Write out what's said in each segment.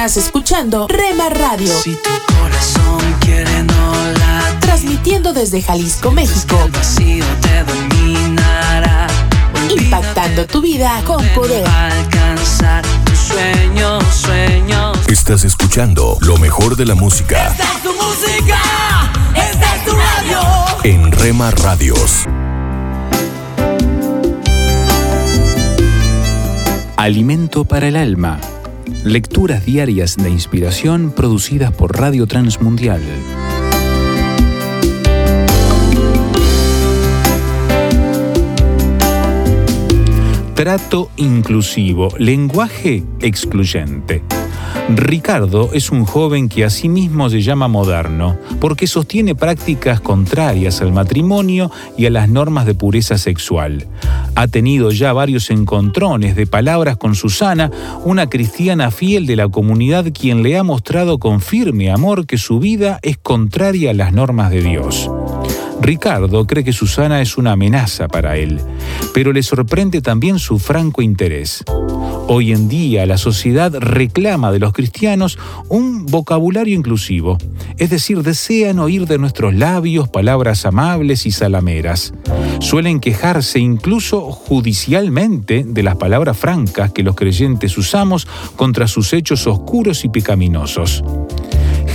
Estás escuchando Rema Radio. Si tu corazón quiere no latir, Transmitiendo desde Jalisco, México. el vacío te dominará. Impactando tu vida con poder. Alcanzar tus sueños, sueños. Estás escuchando lo mejor de la música Esta es tu música, esta es tu radio. en Rema Radios. Alimento para el alma. Lecturas diarias de inspiración producidas por Radio Transmundial. Trato inclusivo, lenguaje excluyente. Ricardo es un joven que a sí mismo se llama moderno porque sostiene prácticas contrarias al matrimonio y a las normas de pureza sexual. Ha tenido ya varios encontrones de palabras con Susana, una cristiana fiel de la comunidad quien le ha mostrado con firme amor que su vida es contraria a las normas de Dios. Ricardo cree que Susana es una amenaza para él, pero le sorprende también su franco interés. Hoy en día la sociedad reclama de los cristianos un vocabulario inclusivo, es decir, desean oír de nuestros labios palabras amables y salameras. Suelen quejarse incluso judicialmente de las palabras francas que los creyentes usamos contra sus hechos oscuros y pecaminosos.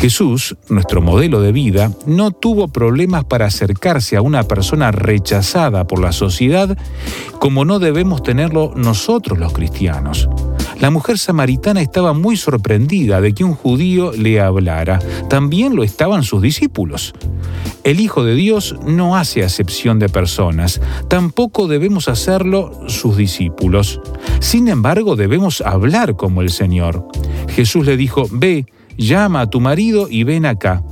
Jesús, nuestro modelo de vida, no tuvo problemas para acercarse a una persona rechazada por la sociedad como no debemos tenerlo nosotros los cristianos. La mujer samaritana estaba muy sorprendida de que un judío le hablara. También lo estaban sus discípulos. El Hijo de Dios no hace acepción de personas, tampoco debemos hacerlo sus discípulos. Sin embargo, debemos hablar como el Señor. Jesús le dijo, ve, llama a tu marido y ven acá.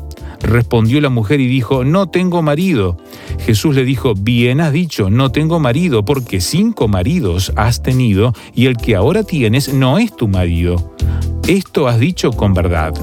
Respondió la mujer y dijo, no tengo marido. Jesús le dijo, bien has dicho, no tengo marido, porque cinco maridos has tenido y el que ahora tienes no es tu marido. Esto has dicho con verdad.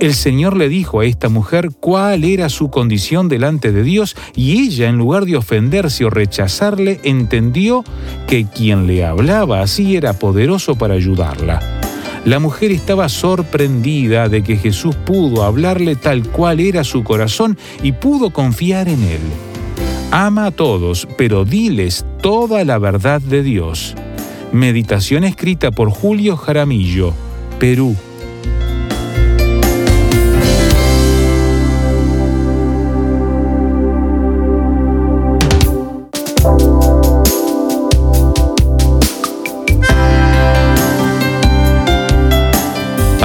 El Señor le dijo a esta mujer cuál era su condición delante de Dios y ella, en lugar de ofenderse o rechazarle, entendió que quien le hablaba así era poderoso para ayudarla. La mujer estaba sorprendida de que Jesús pudo hablarle tal cual era su corazón y pudo confiar en él. Ama a todos, pero diles toda la verdad de Dios. Meditación escrita por Julio Jaramillo, Perú.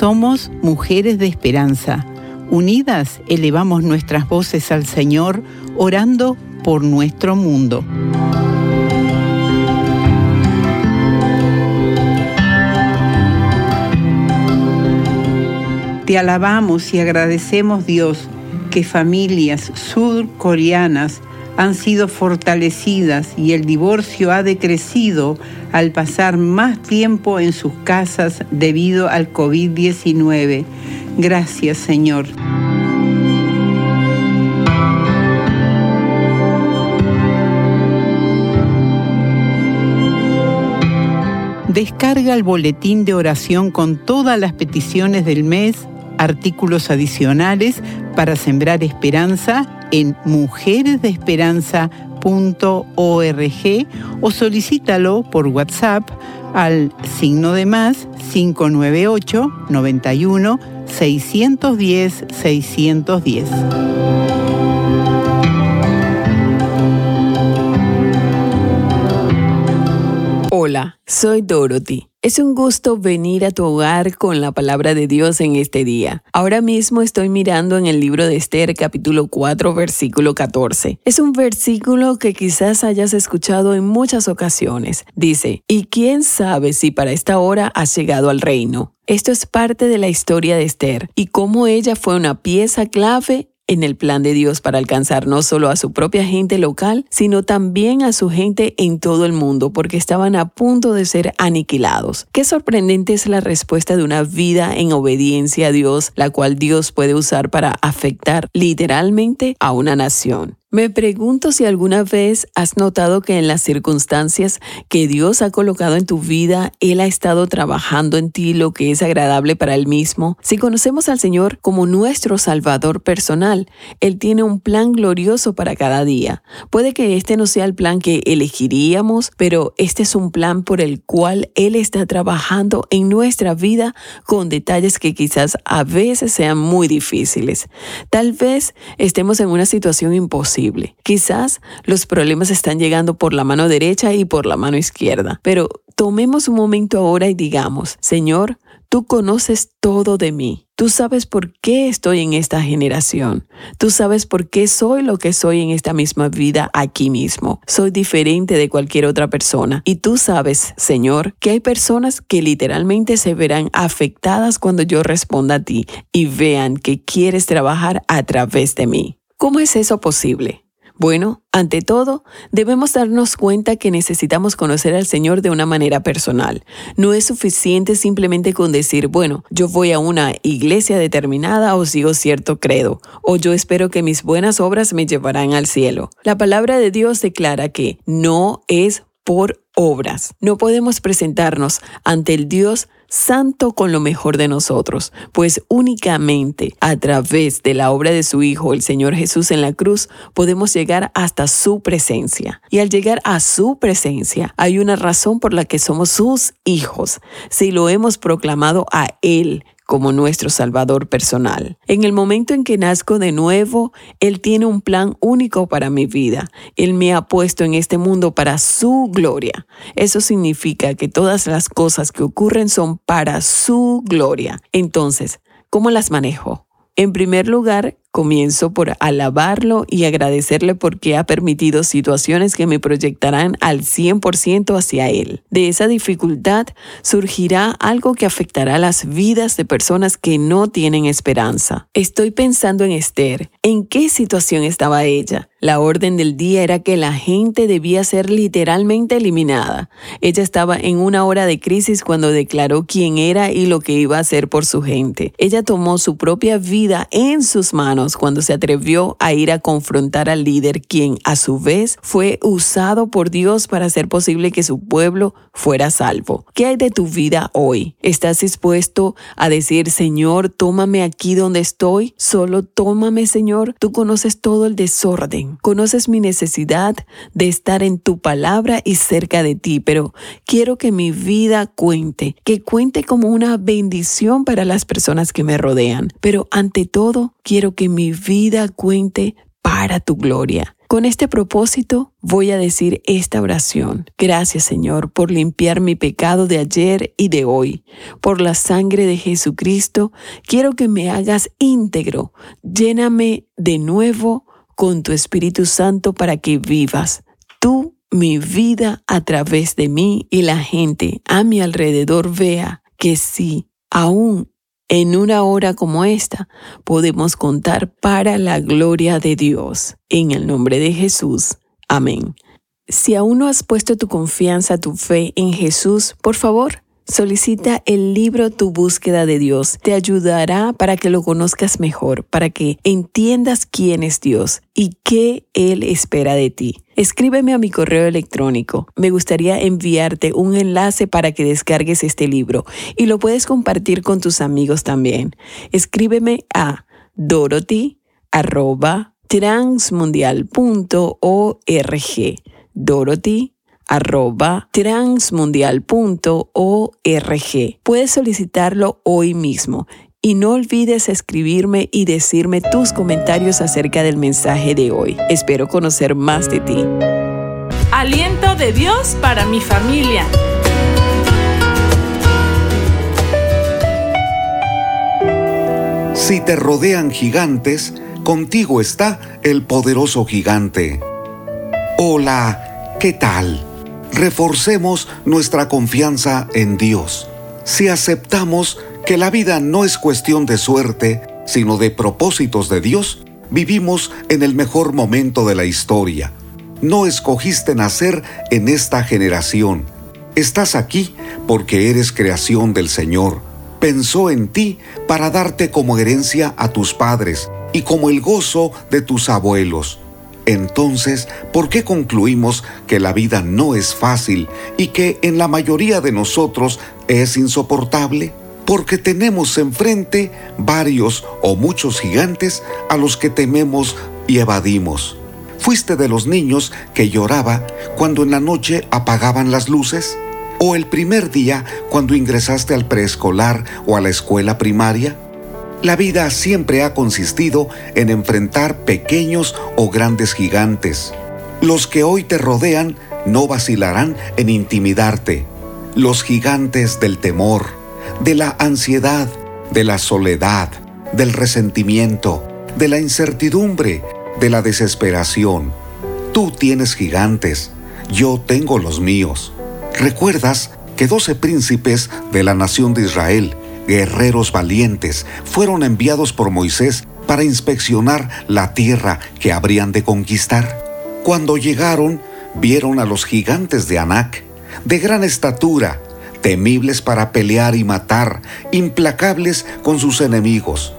Somos mujeres de esperanza. Unidas elevamos nuestras voces al Señor, orando por nuestro mundo. Te alabamos y agradecemos Dios que familias surcoreanas han sido fortalecidas y el divorcio ha decrecido al pasar más tiempo en sus casas debido al COVID-19. Gracias Señor. Descarga el boletín de oración con todas las peticiones del mes, artículos adicionales para sembrar esperanza en mujeresdeesperanza.org o solicítalo por WhatsApp al signo de más 598 91 610-610. Hola, soy Dorothy. Es un gusto venir a tu hogar con la palabra de Dios en este día. Ahora mismo estoy mirando en el libro de Esther capítulo 4 versículo 14. Es un versículo que quizás hayas escuchado en muchas ocasiones. Dice, ¿y quién sabe si para esta hora has llegado al reino? Esto es parte de la historia de Esther y cómo ella fue una pieza clave en el plan de Dios para alcanzar no solo a su propia gente local, sino también a su gente en todo el mundo, porque estaban a punto de ser aniquilados. Qué sorprendente es la respuesta de una vida en obediencia a Dios, la cual Dios puede usar para afectar literalmente a una nación. Me pregunto si alguna vez has notado que en las circunstancias que Dios ha colocado en tu vida, Él ha estado trabajando en ti lo que es agradable para Él mismo. Si conocemos al Señor como nuestro Salvador personal, Él tiene un plan glorioso para cada día. Puede que este no sea el plan que elegiríamos, pero este es un plan por el cual Él está trabajando en nuestra vida con detalles que quizás a veces sean muy difíciles. Tal vez estemos en una situación imposible Quizás los problemas están llegando por la mano derecha y por la mano izquierda, pero tomemos un momento ahora y digamos, Señor, tú conoces todo de mí. Tú sabes por qué estoy en esta generación. Tú sabes por qué soy lo que soy en esta misma vida aquí mismo. Soy diferente de cualquier otra persona. Y tú sabes, Señor, que hay personas que literalmente se verán afectadas cuando yo responda a ti y vean que quieres trabajar a través de mí. ¿Cómo es eso posible? Bueno, ante todo, debemos darnos cuenta que necesitamos conocer al Señor de una manera personal. No es suficiente simplemente con decir, bueno, yo voy a una iglesia determinada o sigo cierto credo, o yo espero que mis buenas obras me llevarán al cielo. La palabra de Dios declara que no es por No podemos presentarnos ante el Dios santo con lo mejor de nosotros, pues únicamente a través de la obra de su Hijo, el Señor Jesús en la cruz, podemos llegar hasta su presencia. Y al llegar a su presencia, hay una razón por la que somos sus hijos, si lo hemos proclamado a Él como nuestro Salvador personal. En el momento en que nazco de nuevo, Él tiene un plan único para mi vida. Él me ha puesto en este mundo para su gloria. Eso significa que todas las cosas que ocurren son para su gloria. Entonces, ¿cómo las manejo? En primer lugar, Comienzo por alabarlo y agradecerle porque ha permitido situaciones que me proyectarán al 100% hacia Él. De esa dificultad surgirá algo que afectará las vidas de personas que no tienen esperanza. Estoy pensando en Esther. ¿En qué situación estaba ella? La orden del día era que la gente debía ser literalmente eliminada. Ella estaba en una hora de crisis cuando declaró quién era y lo que iba a hacer por su gente. Ella tomó su propia vida en sus manos cuando se atrevió a ir a confrontar al líder, quien a su vez fue usado por Dios para hacer posible que su pueblo fuera salvo. ¿Qué hay de tu vida hoy? ¿Estás dispuesto a decir, Señor, tómame aquí donde estoy? Solo tómame, Señor. Tú conoces todo el desorden. Conoces mi necesidad de estar en tu palabra y cerca de ti, pero quiero que mi vida cuente, que cuente como una bendición para las personas que me rodean. Pero ante todo, quiero que mi vida cuente para tu gloria. Con este propósito voy a decir esta oración. Gracias Señor por limpiar mi pecado de ayer y de hoy. Por la sangre de Jesucristo, quiero que me hagas íntegro. Lléname de nuevo con tu Espíritu Santo para que vivas tú mi vida a través de mí y la gente a mi alrededor vea que sí, aún en una hora como esta podemos contar para la gloria de Dios. En el nombre de Jesús. Amén. Si aún no has puesto tu confianza, tu fe en Jesús, por favor, Solicita el libro Tu búsqueda de Dios. Te ayudará para que lo conozcas mejor, para que entiendas quién es Dios y qué Él espera de ti. Escríbeme a mi correo electrónico. Me gustaría enviarte un enlace para que descargues este libro y lo puedes compartir con tus amigos también. Escríbeme a dorothy@transmundial.org. Dorothy arroba transmundial.org. Puedes solicitarlo hoy mismo Y no olvides escribirme y decirme tus comentarios acerca del mensaje de hoy. Espero conocer más de ti. Aliento de Dios para mi familia. Si te rodean gigantes, contigo está el poderoso gigante. Hola, ¿qué tal? Reforcemos nuestra confianza en Dios. Si aceptamos que la vida no es cuestión de suerte, sino de propósitos de Dios, vivimos en el mejor momento de la historia. No escogiste nacer en esta generación. Estás aquí porque eres creación del Señor. Pensó en ti para darte como herencia a tus padres y como el gozo de tus abuelos. Entonces, ¿por qué concluimos que la vida no es fácil y que en la mayoría de nosotros es insoportable? Porque tenemos enfrente varios o muchos gigantes a los que tememos y evadimos. ¿Fuiste de los niños que lloraba cuando en la noche apagaban las luces? ¿O el primer día cuando ingresaste al preescolar o a la escuela primaria? La vida siempre ha consistido en enfrentar pequeños o grandes gigantes. Los que hoy te rodean no vacilarán en intimidarte. Los gigantes del temor, de la ansiedad, de la soledad, del resentimiento, de la incertidumbre, de la desesperación. Tú tienes gigantes, yo tengo los míos. ¿Recuerdas que doce príncipes de la nación de Israel guerreros valientes, fueron enviados por Moisés para inspeccionar la tierra que habrían de conquistar. Cuando llegaron, vieron a los gigantes de Anac, de gran estatura, temibles para pelear y matar, implacables con sus enemigos.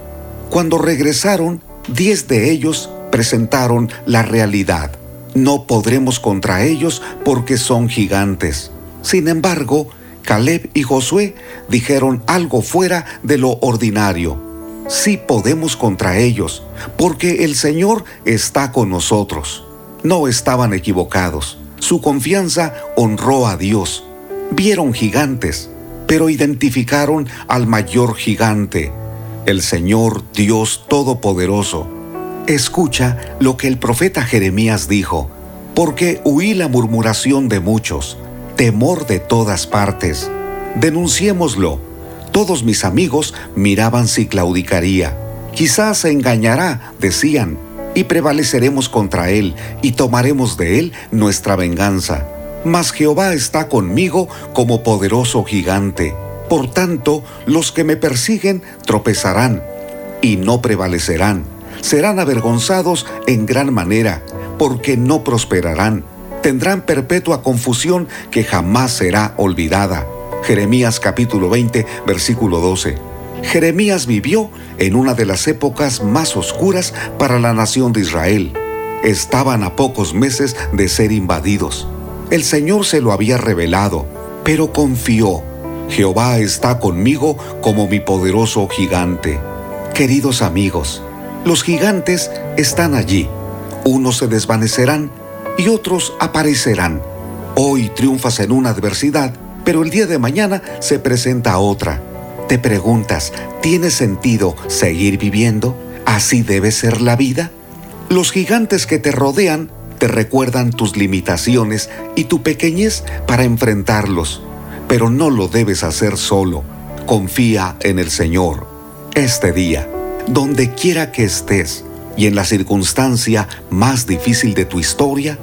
Cuando regresaron, diez de ellos presentaron la realidad. No podremos contra ellos porque son gigantes. Sin embargo, Caleb y Josué dijeron algo fuera de lo ordinario. Sí podemos contra ellos, porque el Señor está con nosotros. No estaban equivocados. Su confianza honró a Dios. Vieron gigantes, pero identificaron al mayor gigante, el Señor Dios Todopoderoso. Escucha lo que el profeta Jeremías dijo, porque huí la murmuración de muchos temor de todas partes. Denunciémoslo. Todos mis amigos miraban si claudicaría. Quizás se engañará, decían, y prevaleceremos contra él, y tomaremos de él nuestra venganza. Mas Jehová está conmigo como poderoso gigante. Por tanto, los que me persiguen tropezarán, y no prevalecerán. Serán avergonzados en gran manera, porque no prosperarán tendrán perpetua confusión que jamás será olvidada. Jeremías capítulo 20, versículo 12. Jeremías vivió en una de las épocas más oscuras para la nación de Israel. Estaban a pocos meses de ser invadidos. El Señor se lo había revelado, pero confió. Jehová está conmigo como mi poderoso gigante. Queridos amigos, los gigantes están allí. Unos se desvanecerán, y otros aparecerán. Hoy triunfas en una adversidad, pero el día de mañana se presenta otra. Te preguntas, ¿tiene sentido seguir viviendo? ¿Así debe ser la vida? Los gigantes que te rodean te recuerdan tus limitaciones y tu pequeñez para enfrentarlos, pero no lo debes hacer solo. Confía en el Señor. Este día, donde quiera que estés, y en la circunstancia más difícil de tu historia,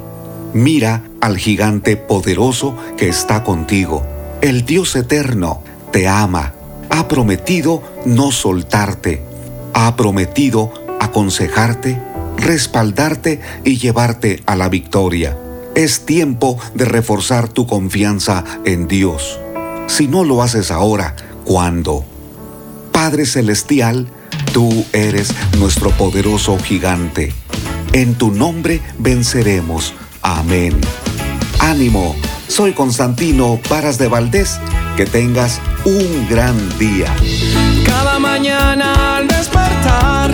mira al gigante poderoso que está contigo. El Dios eterno te ama, ha prometido no soltarte, ha prometido aconsejarte, respaldarte y llevarte a la victoria. Es tiempo de reforzar tu confianza en Dios. Si no lo haces ahora, ¿cuándo? Padre Celestial, Tú eres nuestro poderoso gigante. En tu nombre venceremos. Amén. Ánimo, soy Constantino Paras de Valdés. Que tengas un gran día. Cada mañana al despertar,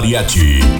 Mariachi,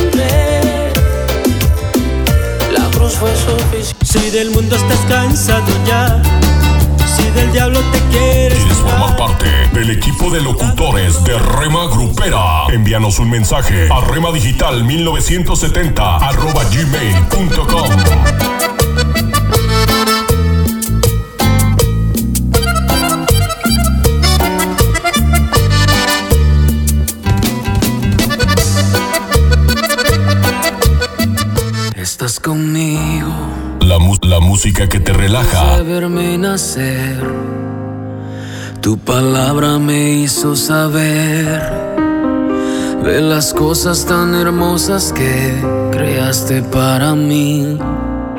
Cruz fue suficiente. Si del mundo estás cansado ya, si del diablo te quieres. ¿Quieres formar parte del equipo de locutores de Rema Grupera? Envíanos un mensaje a remadigital1970 arroba gmail.com. conmigo, La, música que te relaja, nacer. Tu palabra me hizo saber de las cosas tan hermosas que creaste para mí.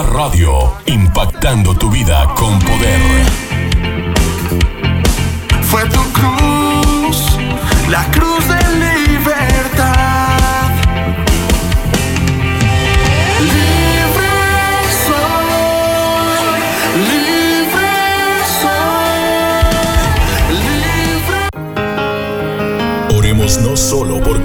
Radio, impactando tu vida con poder. Fue tu cruz, la cruz de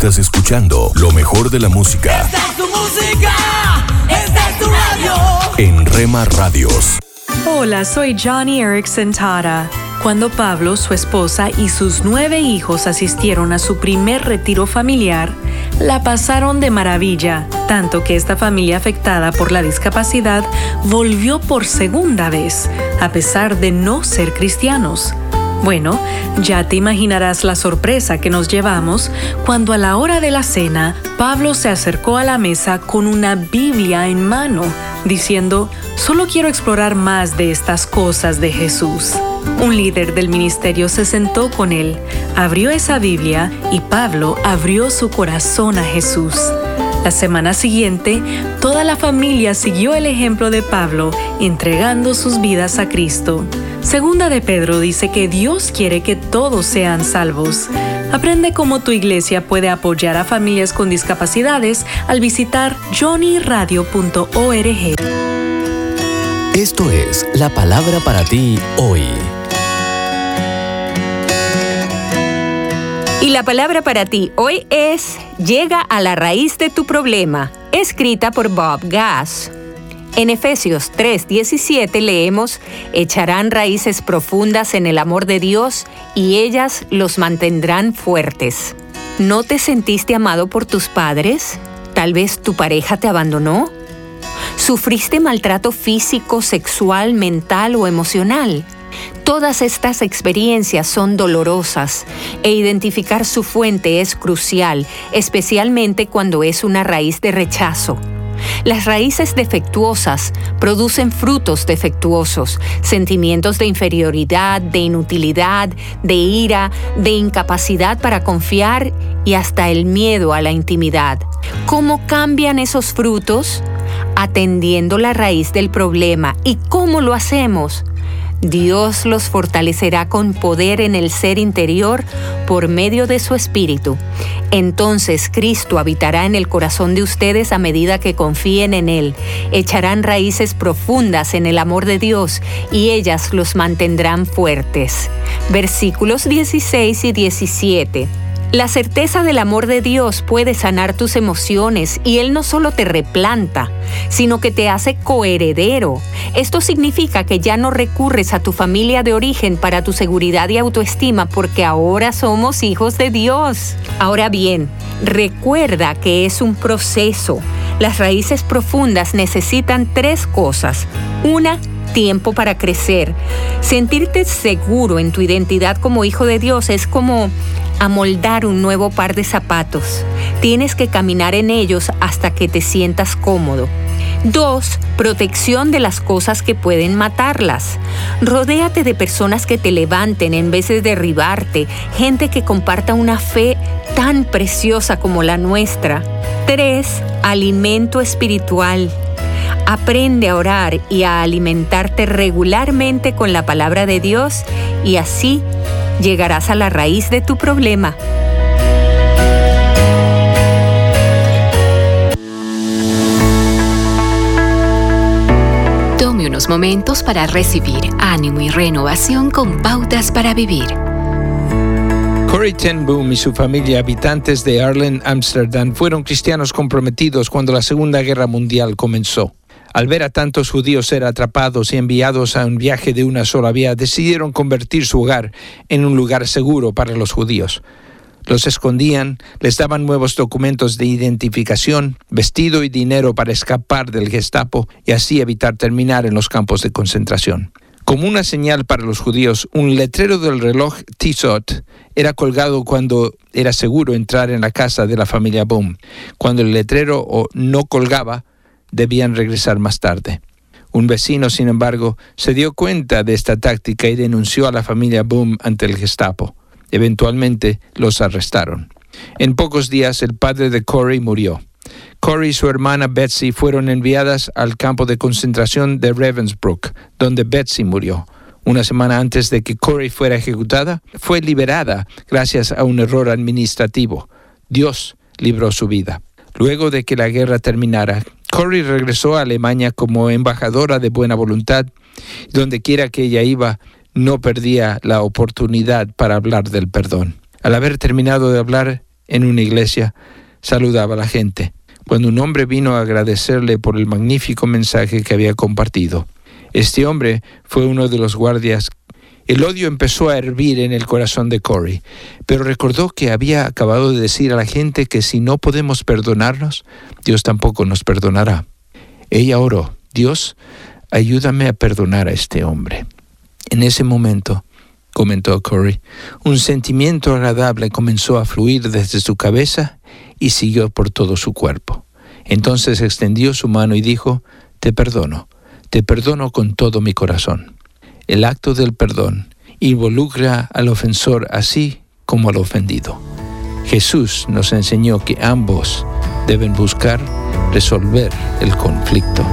Estás escuchando lo mejor de la música. Esta es tu música, esta es tu radio. En Rema Radios. Hola, soy Johnny Erickson Tara. Cuando Pablo, su esposa y sus nueve hijos asistieron a su primer retiro familiar, la pasaron de maravilla, tanto que esta familia afectada por la discapacidad volvió por segunda vez, a pesar de no ser cristianos. Bueno, ya te imaginarás la sorpresa que nos llevamos cuando a la hora de la cena Pablo se acercó a la mesa con una Biblia en mano, diciendo, solo quiero explorar más de estas cosas de Jesús. Un líder del ministerio se sentó con él, abrió esa Biblia y Pablo abrió su corazón a Jesús. La semana siguiente, toda la familia siguió el ejemplo de Pablo, entregando sus vidas a Cristo. Segunda de Pedro dice que Dios quiere que todos sean salvos. Aprende cómo tu iglesia puede apoyar a familias con discapacidades al visitar johnnyradio.org. Esto es la palabra para ti hoy. Y la palabra para ti hoy es Llega a la raíz de tu problema, escrita por Bob Gass. En Efesios 3:17 leemos, echarán raíces profundas en el amor de Dios y ellas los mantendrán fuertes. ¿No te sentiste amado por tus padres? ¿Tal vez tu pareja te abandonó? ¿Sufriste maltrato físico, sexual, mental o emocional? Todas estas experiencias son dolorosas e identificar su fuente es crucial, especialmente cuando es una raíz de rechazo. Las raíces defectuosas producen frutos defectuosos, sentimientos de inferioridad, de inutilidad, de ira, de incapacidad para confiar y hasta el miedo a la intimidad. ¿Cómo cambian esos frutos? Atendiendo la raíz del problema. ¿Y cómo lo hacemos? Dios los fortalecerá con poder en el ser interior por medio de su Espíritu. Entonces Cristo habitará en el corazón de ustedes a medida que confíen en Él. Echarán raíces profundas en el amor de Dios y ellas los mantendrán fuertes. Versículos 16 y 17. La certeza del amor de Dios puede sanar tus emociones y Él no solo te replanta, sino que te hace coheredero. Esto significa que ya no recurres a tu familia de origen para tu seguridad y autoestima porque ahora somos hijos de Dios. Ahora bien, recuerda que es un proceso. Las raíces profundas necesitan tres cosas. Una, tiempo para crecer. Sentirte seguro en tu identidad como hijo de Dios es como amoldar un nuevo par de zapatos. Tienes que caminar en ellos hasta que te sientas cómodo. 2. Protección de las cosas que pueden matarlas. Rodéate de personas que te levanten en vez de derribarte, gente que comparta una fe tan preciosa como la nuestra. 3. Alimento espiritual. Aprende a orar y a alimentarte regularmente con la palabra de Dios y así llegarás a la raíz de tu problema. Tome unos momentos para recibir ánimo y renovación con pautas para vivir. Corey ten Boom y su familia, habitantes de Arlen, Amsterdam, fueron cristianos comprometidos cuando la Segunda Guerra Mundial comenzó. Al ver a tantos judíos ser atrapados y enviados a un viaje de una sola vía, decidieron convertir su hogar en un lugar seguro para los judíos. Los escondían, les daban nuevos documentos de identificación, vestido y dinero para escapar del Gestapo y así evitar terminar en los campos de concentración. Como una señal para los judíos, un letrero del reloj Tissot era colgado cuando era seguro entrar en la casa de la familia Boom. Cuando el letrero no colgaba, debían regresar más tarde. Un vecino, sin embargo, se dio cuenta de esta táctica y denunció a la familia Boom ante el Gestapo. Eventualmente los arrestaron. En pocos días el padre de Corey murió. Corey y su hermana Betsy fueron enviadas al campo de concentración de Ravensbrück, donde Betsy murió. Una semana antes de que Corey fuera ejecutada, fue liberada gracias a un error administrativo. Dios libró su vida. Luego de que la guerra terminara, Corrie regresó a Alemania como embajadora de buena voluntad. Donde quiera que ella iba, no perdía la oportunidad para hablar del perdón. Al haber terminado de hablar en una iglesia, saludaba a la gente, cuando un hombre vino a agradecerle por el magnífico mensaje que había compartido. Este hombre fue uno de los guardias. El odio empezó a hervir en el corazón de Corey, pero recordó que había acabado de decir a la gente que si no podemos perdonarnos, Dios tampoco nos perdonará. Ella oró, Dios, ayúdame a perdonar a este hombre. En ese momento, comentó Corey, un sentimiento agradable comenzó a fluir desde su cabeza y siguió por todo su cuerpo. Entonces extendió su mano y dijo, Te perdono te perdono con todo mi corazón. El acto del perdón involucra al ofensor así como al ofendido. Jesús nos enseñó que ambos deben buscar resolver el conflicto.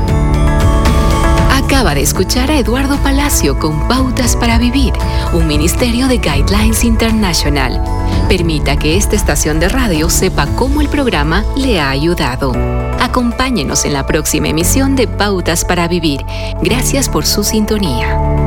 Acaba de escuchar a Eduardo Palacio con Pautas para Vivir, un ministerio de Guidelines International. Permita que esta estación de radio sepa cómo el programa le ha ayudado. Acompáñenos en la próxima emisión de Pautas para Vivir. Gracias por su sintonía.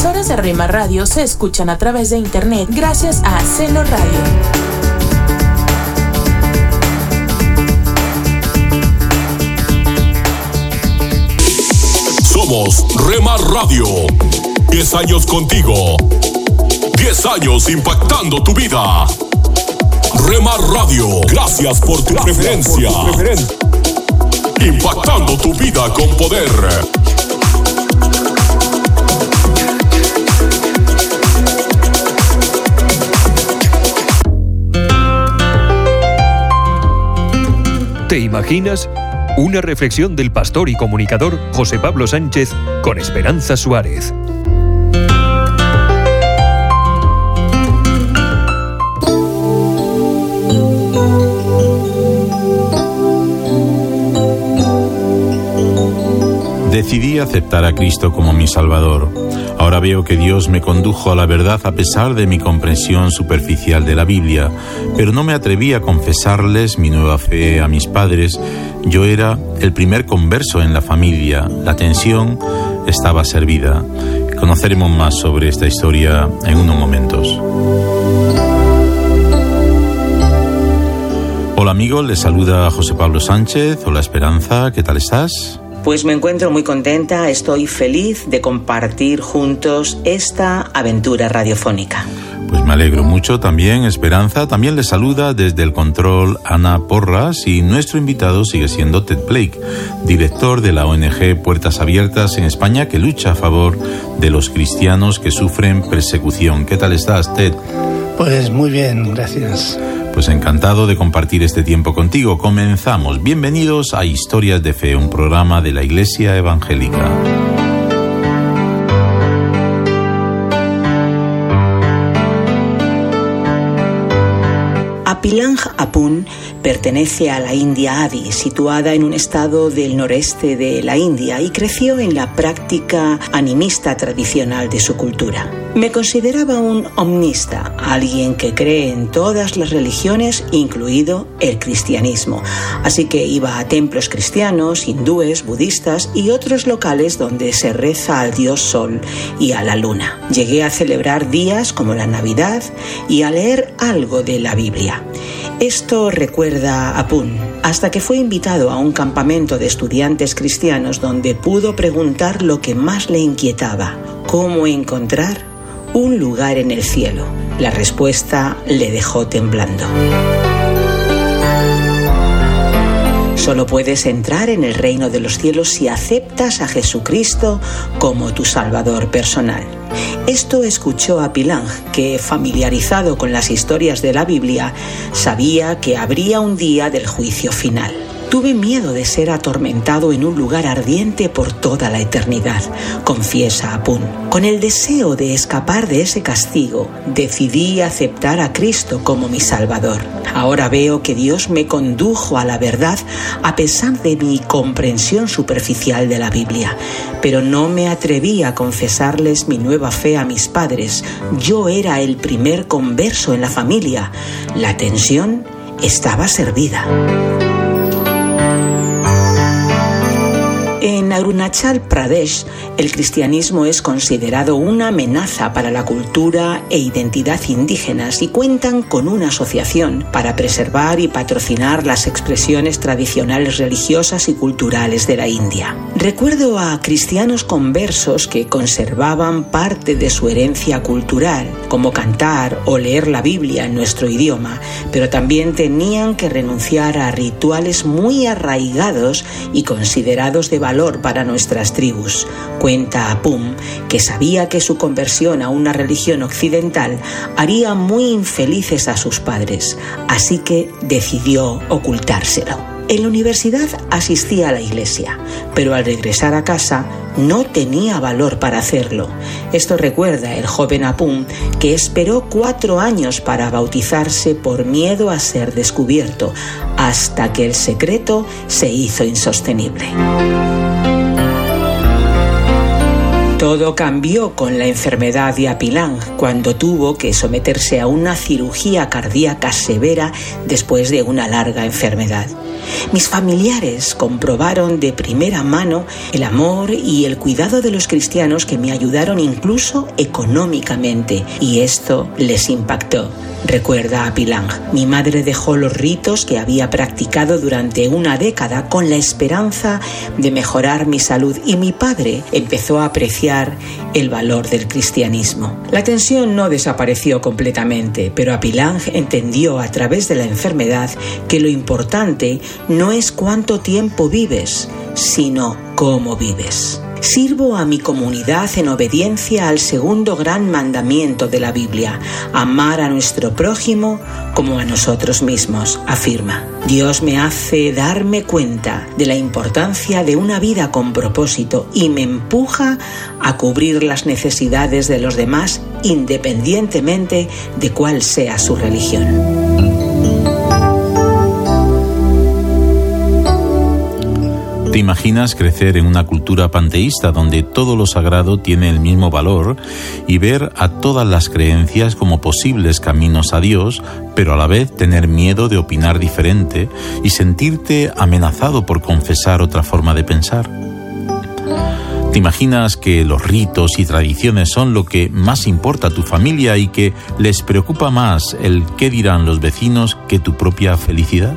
emisoras de Rema Radio se escuchan a través de internet gracias a Celo Radio. Somos Rema Radio. 10 años contigo. 10 años impactando tu vida. Rema Radio, gracias por tu preferencia. Impactando tu vida con poder. ¿Te imaginas? Una reflexión del pastor y comunicador José Pablo Sánchez con Esperanza Suárez. Decidí aceptar a Cristo como mi Salvador. Ahora veo que Dios me condujo a la verdad a pesar de mi comprensión superficial de la Biblia, pero no me atreví a confesarles mi nueva fe a mis padres. Yo era el primer converso en la familia. La tensión estaba servida. Conoceremos más sobre esta historia en unos momentos. Hola amigos, les saluda José Pablo Sánchez. Hola Esperanza, ¿qué tal estás? Pues me encuentro muy contenta, estoy feliz de compartir juntos esta aventura radiofónica. Pues me alegro mucho también, Esperanza. También le saluda desde el control Ana Porras y nuestro invitado sigue siendo Ted Blake, director de la ONG Puertas Abiertas en España que lucha a favor de los cristianos que sufren persecución. ¿Qué tal estás, Ted? Pues muy bien, gracias. Pues encantado de compartir este tiempo contigo. Comenzamos. Bienvenidos a Historias de Fe, un programa de la Iglesia Evangélica. Apilang Apun pertenece a la India Adi, situada en un estado del noreste de la India, y creció en la práctica animista tradicional de su cultura. Me consideraba un omnista, alguien que cree en todas las religiones, incluido el cristianismo. Así que iba a templos cristianos, hindúes, budistas y otros locales donde se reza al dios Sol y a la luna. Llegué a celebrar días como la Navidad y a leer algo de la Biblia. Esto recuerda a Pun, hasta que fue invitado a un campamento de estudiantes cristianos donde pudo preguntar lo que más le inquietaba, cómo encontrar un lugar en el cielo. La respuesta le dejó temblando. Solo puedes entrar en el reino de los cielos si aceptas a Jesucristo como tu Salvador personal. Esto escuchó a Pilang, que, familiarizado con las historias de la Biblia, sabía que habría un día del juicio final. Tuve miedo de ser atormentado en un lugar ardiente por toda la eternidad, confiesa Apun. Con el deseo de escapar de ese castigo, decidí aceptar a Cristo como mi Salvador. Ahora veo que Dios me condujo a la verdad a pesar de mi comprensión superficial de la Biblia, pero no me atreví a confesarles mi nueva fe a mis padres. Yo era el primer converso en la familia. La tensión estaba servida. En Arunachal Pradesh, el cristianismo es considerado una amenaza para la cultura e identidad indígenas y cuentan con una asociación para preservar y patrocinar las expresiones tradicionales religiosas y culturales de la India. Recuerdo a cristianos conversos que conservaban parte de su herencia cultural, como cantar o leer la Biblia en nuestro idioma, pero también tenían que renunciar a rituales muy arraigados y considerados de valor para nuestras tribus. Cuenta Apum que sabía que su conversión a una religión occidental haría muy infelices a sus padres, así que decidió ocultárselo. En la universidad asistía a la iglesia, pero al regresar a casa no tenía valor para hacerlo. Esto recuerda el joven Apum que esperó cuatro años para bautizarse por miedo a ser descubierto, hasta que el secreto se hizo insostenible. Todo cambió con la enfermedad de Apilang cuando tuvo que someterse a una cirugía cardíaca severa después de una larga enfermedad. Mis familiares comprobaron de primera mano el amor y el cuidado de los cristianos que me ayudaron incluso económicamente y esto les impactó. Recuerda a Pilang, mi madre dejó los ritos que había practicado durante una década con la esperanza de mejorar mi salud y mi padre empezó a apreciar el valor del cristianismo. La tensión no desapareció completamente, pero Apilang entendió a través de la enfermedad que lo importante no es cuánto tiempo vives, sino cómo vives. Sirvo a mi comunidad en obediencia al segundo gran mandamiento de la Biblia, amar a nuestro prójimo como a nosotros mismos, afirma. Dios me hace darme cuenta de la importancia de una vida con propósito y me empuja a cubrir las necesidades de los demás independientemente de cuál sea su religión. ¿Te imaginas crecer en una cultura panteísta donde todo lo sagrado tiene el mismo valor y ver a todas las creencias como posibles caminos a Dios, pero a la vez tener miedo de opinar diferente y sentirte amenazado por confesar otra forma de pensar? ¿Te imaginas que los ritos y tradiciones son lo que más importa a tu familia y que les preocupa más el qué dirán los vecinos que tu propia felicidad?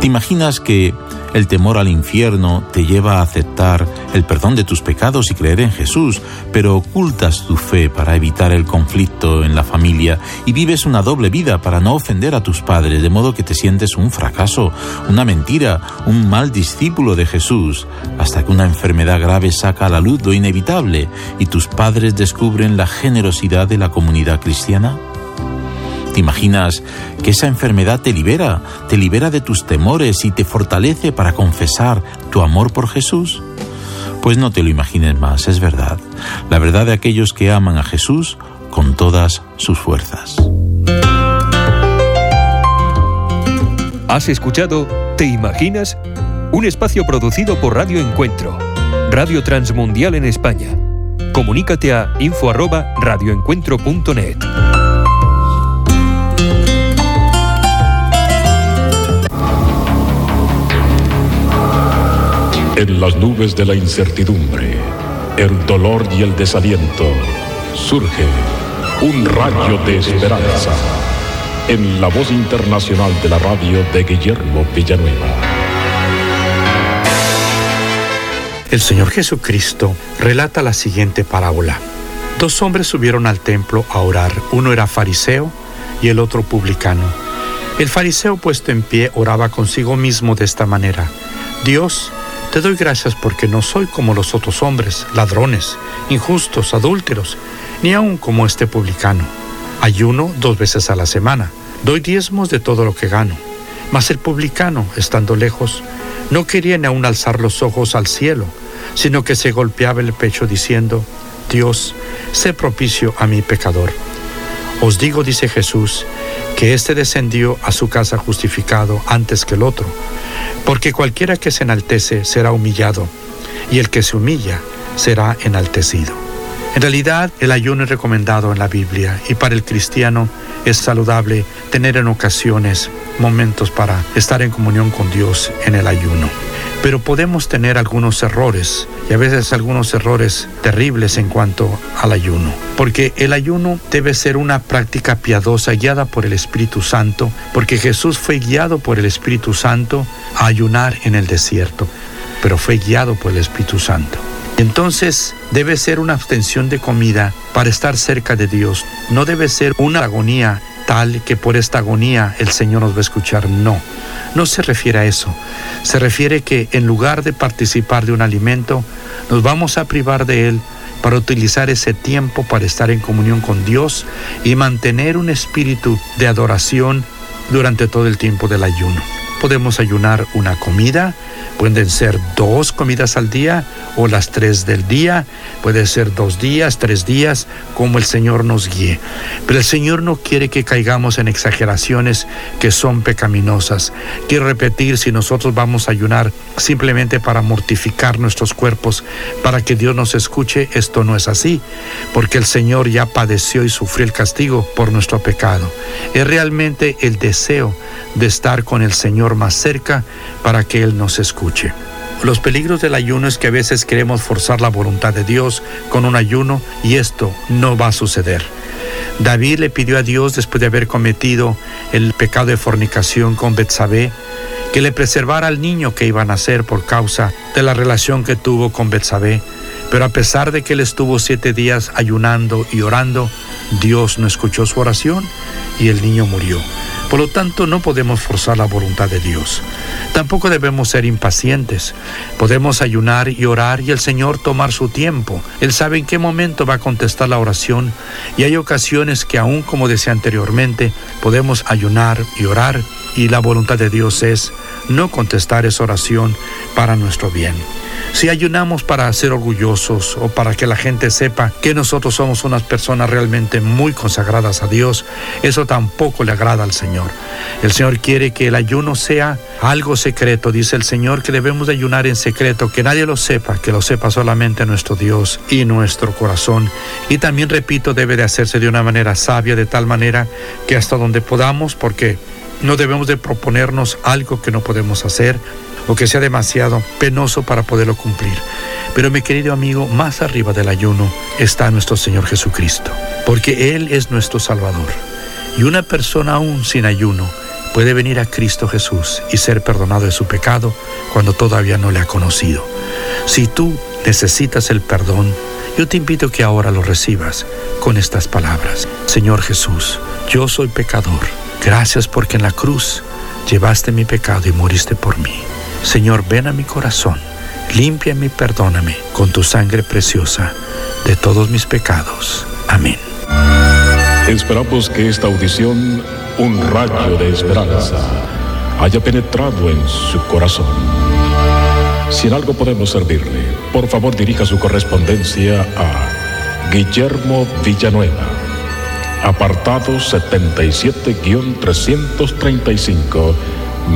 ¿Te imaginas que el temor al infierno te lleva a aceptar el perdón de tus pecados y creer en Jesús, pero ocultas tu fe para evitar el conflicto en la familia y vives una doble vida para no ofender a tus padres, de modo que te sientes un fracaso, una mentira, un mal discípulo de Jesús, hasta que una enfermedad grave saca a la luz lo inevitable y tus padres descubren la generosidad de la comunidad cristiana? ¿Te imaginas que esa enfermedad te libera, te libera de tus temores y te fortalece para confesar tu amor por Jesús? Pues no te lo imagines más, es verdad. La verdad de aquellos que aman a Jesús con todas sus fuerzas. ¿Has escuchado Te Imaginas? Un espacio producido por Radio Encuentro, Radio Transmundial en España. Comunícate a info@radioencuentro.net. En las nubes de la incertidumbre, el dolor y el desaliento, surge un rayo de esperanza en la voz internacional de la radio de Guillermo Villanueva. El Señor Jesucristo relata la siguiente parábola. Dos hombres subieron al templo a orar. Uno era fariseo y el otro publicano. El fariseo puesto en pie oraba consigo mismo de esta manera. Dios, te doy gracias porque no soy como los otros hombres, ladrones, injustos, adúlteros, ni aun como este publicano. Ayuno dos veces a la semana, doy diezmos de todo lo que gano. Mas el publicano, estando lejos, no quería ni aun alzar los ojos al cielo, sino que se golpeaba el pecho diciendo, Dios, sé propicio a mi pecador. Os digo, dice Jesús, que éste descendió a su casa justificado antes que el otro, porque cualquiera que se enaltece será humillado, y el que se humilla será enaltecido. En realidad, el ayuno es recomendado en la Biblia y para el cristiano es saludable tener en ocasiones momentos para estar en comunión con Dios en el ayuno. Pero podemos tener algunos errores y a veces algunos errores terribles en cuanto al ayuno, porque el ayuno debe ser una práctica piadosa guiada por el Espíritu Santo, porque Jesús fue guiado por el Espíritu Santo a ayunar en el desierto, pero fue guiado por el Espíritu Santo. Entonces debe ser una abstención de comida para estar cerca de Dios. No debe ser una agonía tal que por esta agonía el Señor nos va a escuchar. No, no se refiere a eso. Se refiere que en lugar de participar de un alimento, nos vamos a privar de él para utilizar ese tiempo para estar en comunión con Dios y mantener un espíritu de adoración durante todo el tiempo del ayuno. Podemos ayunar una comida, pueden ser dos comidas al día o las tres del día, puede ser dos días, tres días, como el Señor nos guíe. Pero el Señor no quiere que caigamos en exageraciones que son pecaminosas. Quiero repetir, si nosotros vamos a ayunar simplemente para mortificar nuestros cuerpos, para que Dios nos escuche, esto no es así, porque el Señor ya padeció y sufrió el castigo por nuestro pecado. Es realmente el deseo de estar con el Señor más cerca para que Él nos escuche. Los peligros del ayuno es que a veces queremos forzar la voluntad de Dios con un ayuno y esto no va a suceder. David le pidió a Dios después de haber cometido el pecado de fornicación con Betsabé que le preservara al niño que iba a nacer por causa de la relación que tuvo con Betsabé. Pero a pesar de que él estuvo siete días ayunando y orando, Dios no escuchó su oración y el niño murió. Por lo tanto, no podemos forzar la voluntad de Dios. Tampoco debemos ser impacientes. Podemos ayunar y orar y el Señor tomar su tiempo. Él sabe en qué momento va a contestar la oración y hay ocasiones que aún como decía anteriormente, podemos ayunar y orar y la voluntad de Dios es no contestar esa oración para nuestro bien. Si ayunamos para ser orgullosos o para que la gente sepa que nosotros somos unas personas realmente muy consagradas a Dios, eso tampoco le agrada al Señor. El Señor quiere que el ayuno sea algo secreto. Dice el Señor que debemos de ayunar en secreto, que nadie lo sepa, que lo sepa solamente nuestro Dios y nuestro corazón. Y también, repito, debe de hacerse de una manera sabia, de tal manera que hasta donde podamos, porque no debemos de proponernos algo que no podemos hacer o que sea demasiado penoso para poderlo cumplir. Pero mi querido amigo, más arriba del ayuno está nuestro Señor Jesucristo, porque Él es nuestro Salvador. Y una persona aún sin ayuno puede venir a Cristo Jesús y ser perdonado de su pecado cuando todavía no le ha conocido. Si tú necesitas el perdón, yo te invito que ahora lo recibas con estas palabras. Señor Jesús, yo soy pecador Gracias porque en la cruz llevaste mi pecado y moriste por mí. Señor, ven a mi corazón, límpiame y perdóname con tu sangre preciosa de todos mis pecados. Amén. Esperamos que esta audición, un rayo de esperanza, haya penetrado en su corazón. Si en algo podemos servirle, por favor dirija su correspondencia a Guillermo Villanueva apartado 77-335,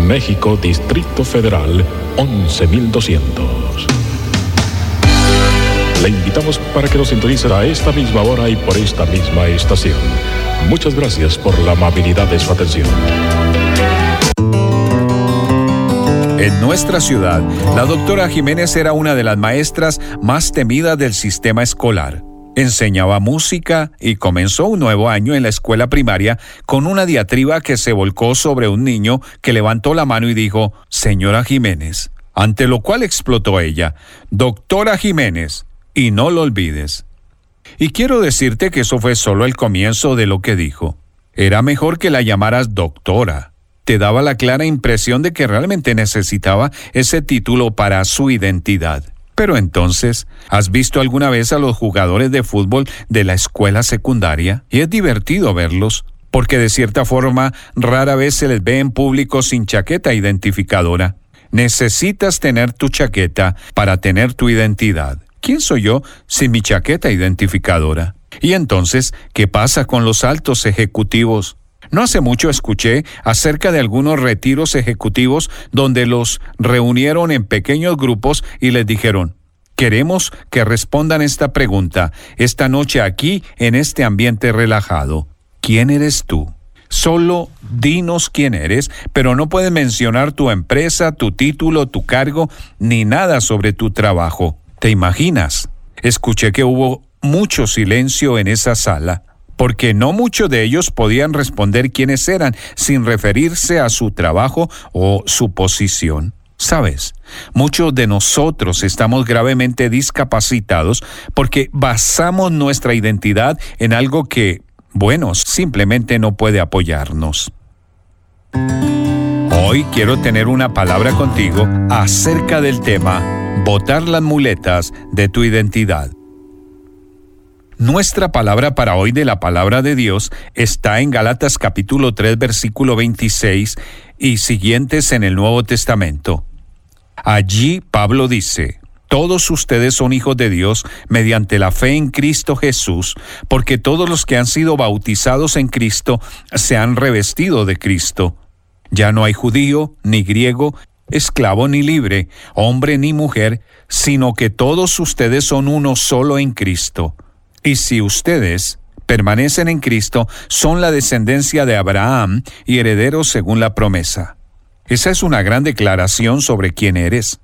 México, Distrito Federal, 11200. Le invitamos para que nos sintonice a esta misma hora y por esta misma estación. Muchas gracias por la amabilidad de su atención. En nuestra ciudad, la doctora Jiménez era una de las maestras más temidas del sistema escolar. Enseñaba música y comenzó un nuevo año en la escuela primaria con una diatriba que se volcó sobre un niño que levantó la mano y dijo, Señora Jiménez, ante lo cual explotó ella, Doctora Jiménez, y no lo olvides. Y quiero decirte que eso fue solo el comienzo de lo que dijo. Era mejor que la llamaras doctora. te daba la clara impresión de que realmente necesitaba ese título para su identidad. Pero entonces, ¿has visto alguna vez a los jugadores de fútbol de la escuela secundaria? Y es divertido verlos, porque de cierta forma rara vez se les ve en público sin chaqueta identificadora. Necesitas tener tu chaqueta para tener tu identidad. ¿Quién soy yo sin mi chaqueta identificadora? Y entonces, ¿qué pasa con los altos ejecutivos? No hace mucho escuché acerca de algunos retiros ejecutivos donde los reunieron en pequeños grupos y les dijeron, queremos que respondan esta pregunta esta noche aquí en este ambiente relajado. ¿Quién eres tú? Solo dinos quién eres, pero no puedes mencionar tu empresa, tu título, tu cargo, ni nada sobre tu trabajo. ¿Te imaginas? Escuché que hubo mucho silencio en esa sala, porque no muchos de ellos podían responder quiénes eran sin referirse a su trabajo o su posición. Sabes, muchos de nosotros estamos gravemente discapacitados porque basamos nuestra identidad en algo que bueno, simplemente no puede apoyarnos. Hoy quiero tener una palabra contigo acerca del tema botar las muletas de tu identidad. Nuestra palabra para hoy de la palabra de Dios está en Galatas capítulo 3 versículo 26 y siguientes en el Nuevo Testamento. Allí Pablo dice, todos ustedes son hijos de Dios mediante la fe en Cristo Jesús, porque todos los que han sido bautizados en Cristo se han revestido de Cristo. Ya no hay judío, ni griego, esclavo ni libre, hombre ni mujer, sino que todos ustedes son uno solo en Cristo. Y si ustedes permanecen en Cristo, son la descendencia de Abraham y herederos según la promesa. Esa es una gran declaración sobre quién eres.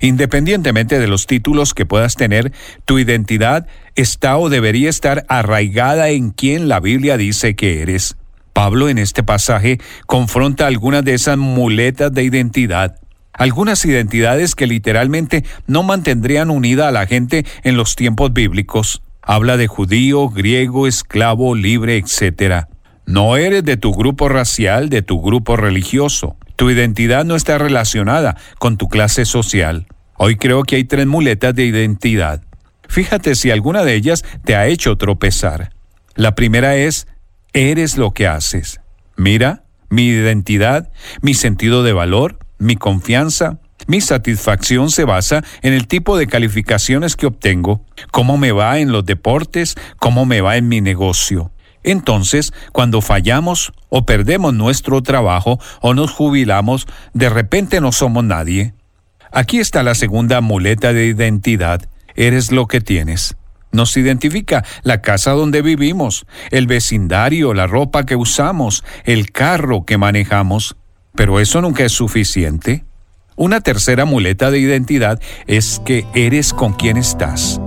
Independientemente de los títulos que puedas tener, tu identidad está o debería estar arraigada en quien la Biblia dice que eres. Pablo en este pasaje confronta algunas de esas muletas de identidad, algunas identidades que literalmente no mantendrían unida a la gente en los tiempos bíblicos. Habla de judío, griego, esclavo, libre, etc. No eres de tu grupo racial, de tu grupo religioso. Tu identidad no está relacionada con tu clase social. Hoy creo que hay tres muletas de identidad. Fíjate si alguna de ellas te ha hecho tropezar. La primera es, eres lo que haces. Mira, mi identidad, mi sentido de valor, mi confianza, mi satisfacción se basa en el tipo de calificaciones que obtengo, cómo me va en los deportes, cómo me va en mi negocio. Entonces, cuando fallamos o perdemos nuestro trabajo o nos jubilamos, de repente no somos nadie. Aquí está la segunda muleta de identidad. Eres lo que tienes. Nos identifica la casa donde vivimos, el vecindario, la ropa que usamos, el carro que manejamos. Pero eso nunca es suficiente. Una tercera muleta de identidad es que eres con quien estás.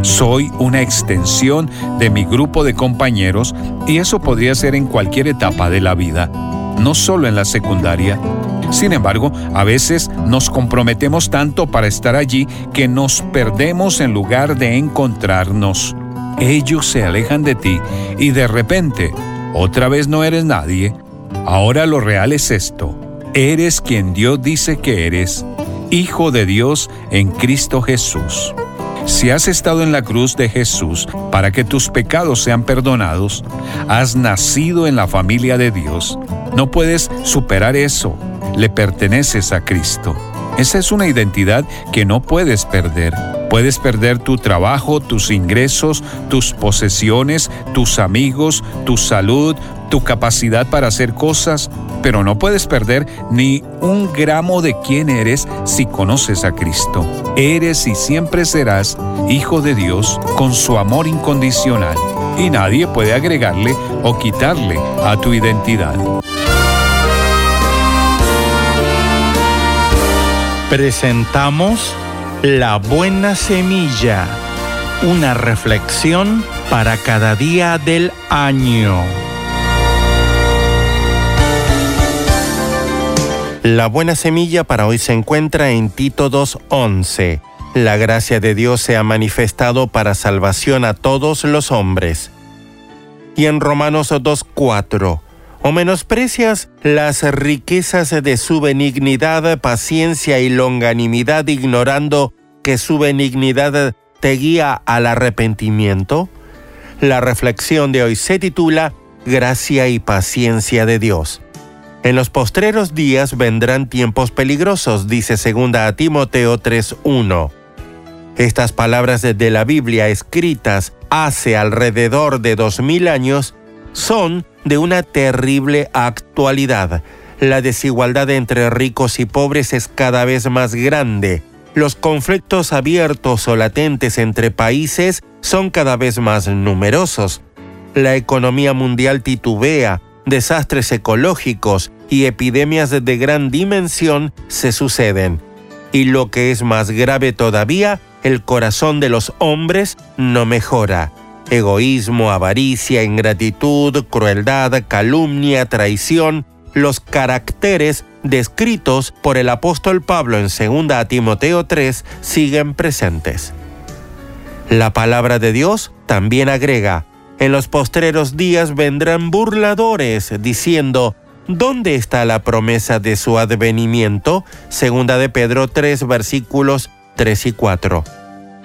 Soy una extensión de mi grupo de compañeros y eso podría ser en cualquier etapa de la vida, no solo en la secundaria. Sin embargo, a veces nos comprometemos tanto para estar allí que nos perdemos en lugar de encontrarnos. Ellos se alejan de ti y de repente, otra vez no eres nadie. Ahora lo real es esto. Eres quien Dios dice que eres, Hijo de Dios en Cristo Jesús. Si has estado en la cruz de Jesús para que tus pecados sean perdonados, has nacido en la familia de Dios. No puedes superar eso. Le perteneces a Cristo. Esa es una identidad que no puedes perder. Puedes perder tu trabajo, tus ingresos, tus posesiones, tus amigos, tu salud, tu capacidad para hacer cosas, pero no puedes perder ni un gramo de quién eres si conoces a Cristo. Eres y siempre serás hijo de Dios con su amor incondicional y nadie puede agregarle o quitarle a tu identidad. Presentamos La Buena Semilla, una reflexión para cada día del año. La buena semilla para hoy se encuentra en Tito 2.11. La gracia de Dios se ha manifestado para salvación a todos los hombres. Y en Romanos 2.4. ¿O menosprecias las riquezas de su benignidad, paciencia y longanimidad ignorando que su benignidad te guía al arrepentimiento? La reflexión de hoy se titula Gracia y paciencia de Dios. En los postreros días vendrán tiempos peligrosos, dice 2 Timoteo 3:1. Estas palabras de la Biblia escritas hace alrededor de dos mil años son de una terrible actualidad. La desigualdad entre ricos y pobres es cada vez más grande. Los conflictos abiertos o latentes entre países son cada vez más numerosos. La economía mundial titubea, desastres ecológicos y epidemias de gran dimensión se suceden. Y lo que es más grave todavía, el corazón de los hombres no mejora. Egoísmo, avaricia, ingratitud, crueldad, calumnia, traición, los caracteres descritos por el apóstol Pablo en 2 Timoteo 3 siguen presentes. La palabra de Dios también agrega, en los postreros días vendrán burladores diciendo, ¿dónde está la promesa de su advenimiento? Segunda de Pedro 3 versículos 3 y 4.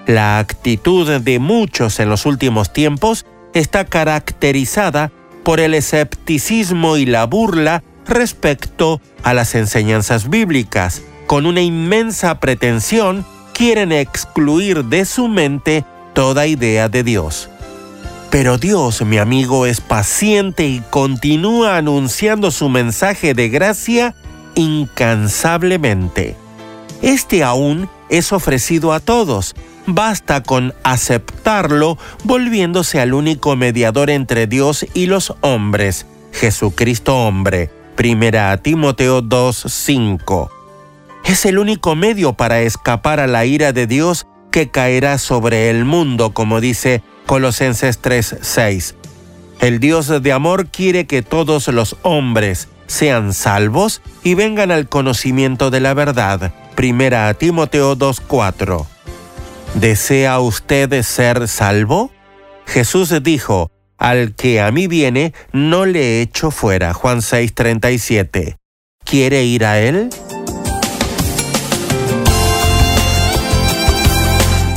La actitud de muchos en los últimos tiempos está caracterizada por el escepticismo y la burla respecto a las enseñanzas bíblicas. Con una inmensa pretensión, quieren excluir de su mente toda idea de Dios. Pero Dios, mi amigo, es paciente y continúa anunciando su mensaje de gracia incansablemente. Este aún es ofrecido a todos, basta con aceptarlo volviéndose al único mediador entre Dios y los hombres, Jesucristo hombre. Primera Timoteo 2:5. Es el único medio para escapar a la ira de Dios que caerá sobre el mundo, como dice Colosenses 3:6. El Dios de amor quiere que todos los hombres sean salvos y vengan al conocimiento de la verdad. Primera Timoteo 2:4. ¿Desea usted ser salvo? Jesús dijo, Al que a mí viene, no le echo fuera. Juan 6:37. ¿Quiere ir a él?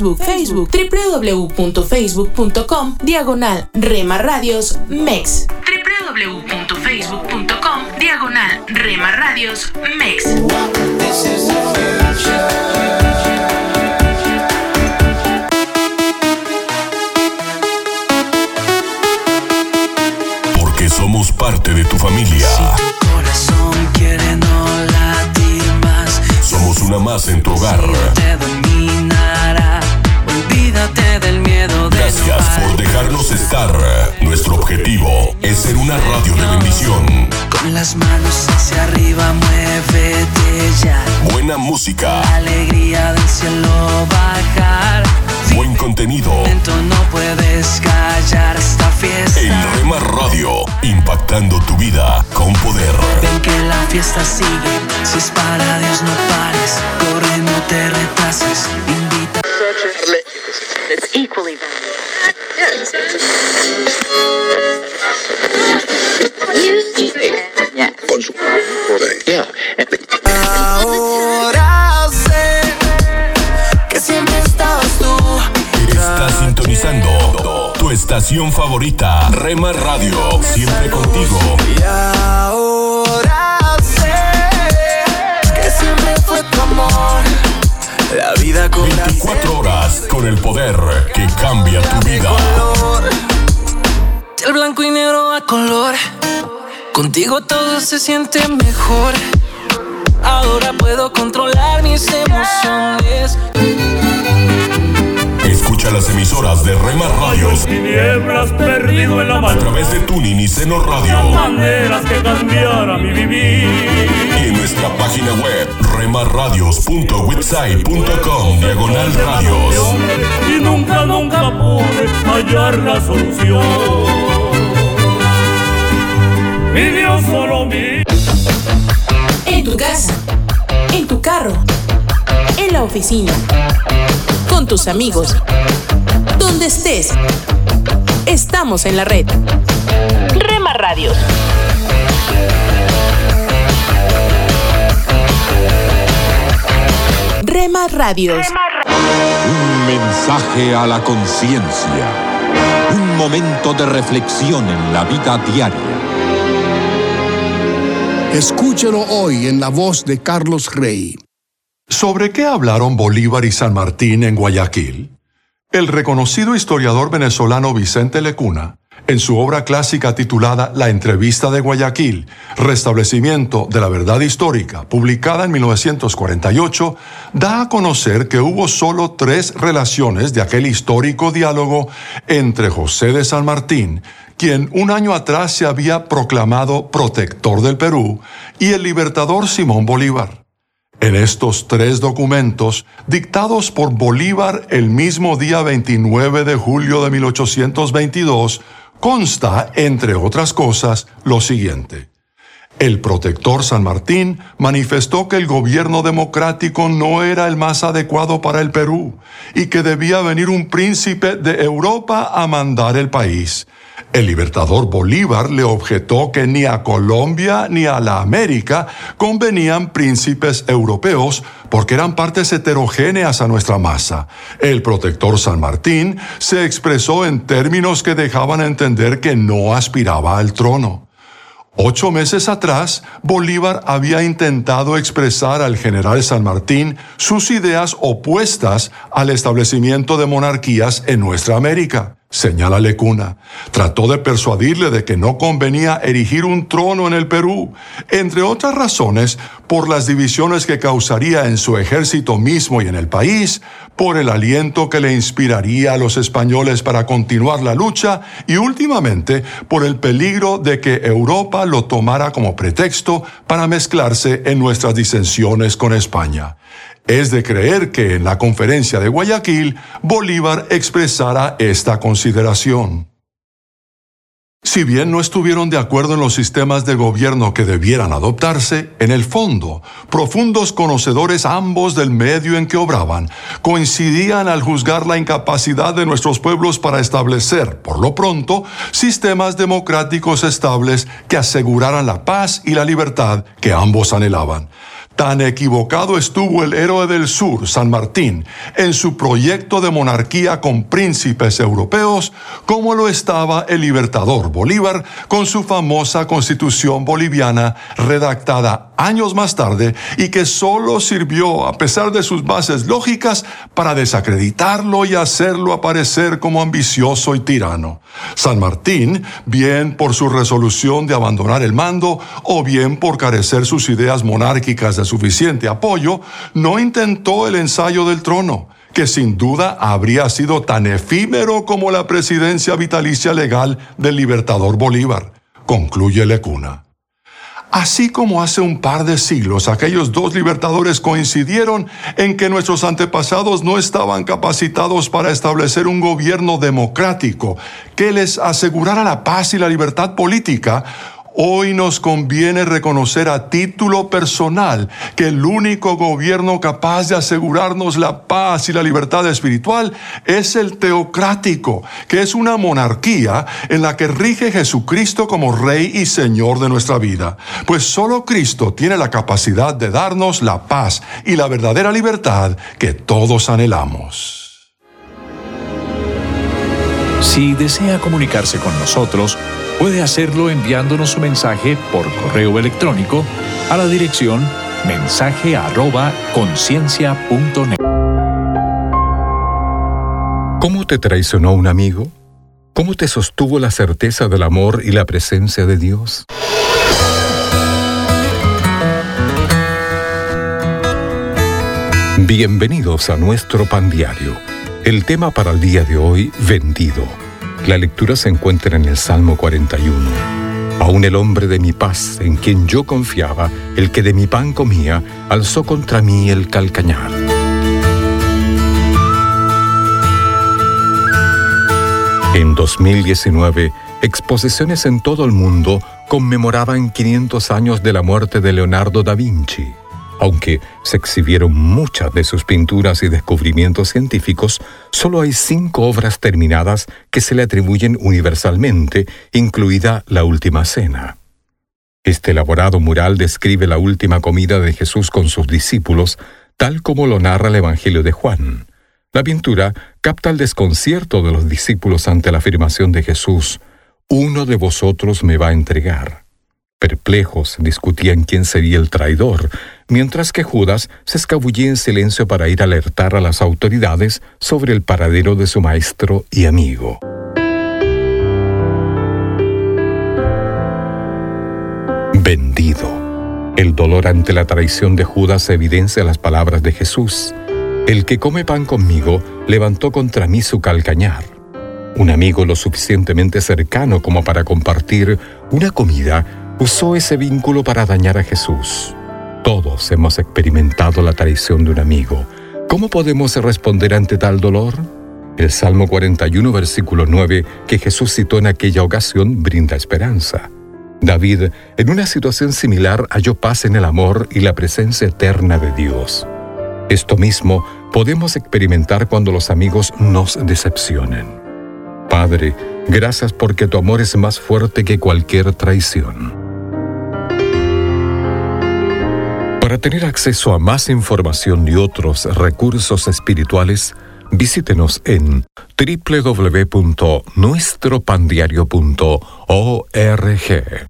Facebook, Facebook, www.facebook.com, diagonal Rema Radios MEX. www.facebook.com, diagonal Rema Radios MEX. Porque somos parte de tu familia. Corazón quiere no latir más. Somos una más en tu hogar. Del miedo de Gracias por dejarnos estar. Nuestro objetivo es ser una radio de bendición. Con las manos hacia arriba, muévete ya. Buena música, La alegría del cielo bajar. buen contenido. Momento no puedes callar esta fiesta. En Rema Radio, impactando tu vida con poder. Ven que la fiesta sigue. Si es para Dios, no pares. Corre, no te retrases nurturarle. It's equally Con su Ahora sé que siempre estabas tú. Estás sintonizando tu estación favorita, Rema Radio, siempre contigo. Y ahora sé que siempre fue tu amor. La vida con 24 horas con el poder que cambia tu vida. El blanco y negro a color. Contigo todo se siente mejor. Ahora puedo controlar mis emociones. Escucha las emisoras de Rema Radios Tinieblas perdido en la a mano. través de Tuning y Seno Radio Maneras que cambiara mi vivir. y en nuestra página web remarradios.website.com diagonal radios. Y nunca, nunca pude hallar la solución. Mi Dios solo mi. En tu casa, en tu carro, en la oficina, con tus amigos, donde estés. Estamos en la red. Rema Radios. Rema Radios. Un mensaje a la conciencia. Un momento de reflexión en la vida diaria. Escúchelo hoy en la voz de Carlos Rey. ¿Sobre qué hablaron Bolívar y San Martín en Guayaquil? El reconocido historiador venezolano Vicente Lecuna, en su obra clásica titulada La entrevista de Guayaquil, Restablecimiento de la Verdad Histórica, publicada en 1948, da a conocer que hubo solo tres relaciones de aquel histórico diálogo entre José de San Martín, quien un año atrás se había proclamado protector del Perú, y el libertador Simón Bolívar. En estos tres documentos, dictados por Bolívar el mismo día 29 de julio de 1822, consta, entre otras cosas, lo siguiente. El protector San Martín manifestó que el gobierno democrático no era el más adecuado para el Perú y que debía venir un príncipe de Europa a mandar el país. El libertador Bolívar le objetó que ni a Colombia ni a la América convenían príncipes europeos porque eran partes heterogéneas a nuestra masa. El protector San Martín se expresó en términos que dejaban entender que no aspiraba al trono. Ocho meses atrás, Bolívar había intentado expresar al general San Martín sus ideas opuestas al establecimiento de monarquías en nuestra América. Señala Lecuna, trató de persuadirle de que no convenía erigir un trono en el Perú, entre otras razones por las divisiones que causaría en su ejército mismo y en el país, por el aliento que le inspiraría a los españoles para continuar la lucha y últimamente por el peligro de que Europa lo tomara como pretexto para mezclarse en nuestras disensiones con España. Es de creer que en la conferencia de Guayaquil Bolívar expresara esta consideración. Si bien no estuvieron de acuerdo en los sistemas de gobierno que debieran adoptarse, en el fondo, profundos conocedores ambos del medio en que obraban, coincidían al juzgar la incapacidad de nuestros pueblos para establecer, por lo pronto, sistemas democráticos estables que aseguraran la paz y la libertad que ambos anhelaban. Tan equivocado estuvo el héroe del sur, San Martín, en su proyecto de monarquía con príncipes europeos, como lo estaba el libertador Bolívar con su famosa constitución boliviana redactada años más tarde y que solo sirvió, a pesar de sus bases lógicas, para desacreditarlo y hacerlo aparecer como ambicioso y tirano. San Martín, bien por su resolución de abandonar el mando o bien por carecer sus ideas monárquicas de suficiente apoyo, no intentó el ensayo del trono que sin duda habría sido tan efímero como la presidencia vitalicia legal del libertador Bolívar, concluye Lecuna. Así como hace un par de siglos aquellos dos libertadores coincidieron en que nuestros antepasados no estaban capacitados para establecer un gobierno democrático que les asegurara la paz y la libertad política, Hoy nos conviene reconocer a título personal que el único gobierno capaz de asegurarnos la paz y la libertad espiritual es el teocrático, que es una monarquía en la que rige Jesucristo como Rey y Señor de nuestra vida. Pues solo Cristo tiene la capacidad de darnos la paz y la verdadera libertad que todos anhelamos. Si desea comunicarse con nosotros, puede hacerlo enviándonos un mensaje por correo electrónico a la dirección mensaje ¿Cómo te traicionó un amigo? ¿Cómo te sostuvo la certeza del amor y la presencia de Dios? Bienvenidos a nuestro pan diario. El tema para el día de hoy, vendido. La lectura se encuentra en el Salmo 41. Aún el hombre de mi paz, en quien yo confiaba, el que de mi pan comía, alzó contra mí el calcañar. En 2019, exposiciones en todo el mundo conmemoraban 500 años de la muerte de Leonardo da Vinci. Aunque se exhibieron muchas de sus pinturas y descubrimientos científicos, solo hay cinco obras terminadas que se le atribuyen universalmente, incluida La Última Cena. Este elaborado mural describe la última comida de Jesús con sus discípulos, tal como lo narra el Evangelio de Juan. La pintura capta el desconcierto de los discípulos ante la afirmación de Jesús, uno de vosotros me va a entregar. Perplejos, discutían quién sería el traidor, mientras que Judas se escabullía en silencio para ir a alertar a las autoridades sobre el paradero de su maestro y amigo. Vendido. El dolor ante la traición de Judas evidencia las palabras de Jesús. El que come pan conmigo levantó contra mí su calcañar. Un amigo lo suficientemente cercano como para compartir una comida usó ese vínculo para dañar a Jesús. Todos hemos experimentado la traición de un amigo. ¿Cómo podemos responder ante tal dolor? El Salmo 41, versículo 9, que Jesús citó en aquella ocasión, brinda esperanza. David, en una situación similar, halló paz en el amor y la presencia eterna de Dios. Esto mismo podemos experimentar cuando los amigos nos decepcionen. Padre, gracias porque tu amor es más fuerte que cualquier traición. Para tener acceso a más información y otros recursos espirituales, visítenos en www.nuestropandiario.org.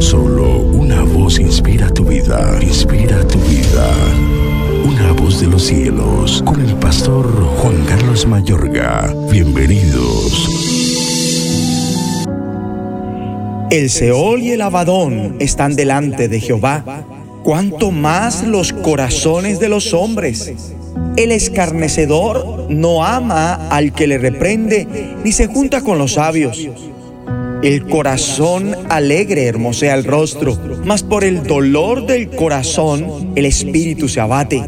Solo una voz inspira tu vida, inspira tu vida. Una voz de los cielos, con el pastor Juan Carlos Mayorga. Bienvenidos. El Seol y el Abadón están delante de Jehová, cuanto más los corazones de los hombres. El escarnecedor no ama al que le reprende, ni se junta con los sabios. El corazón alegre hermosea el rostro, mas por el dolor del corazón el espíritu se abate.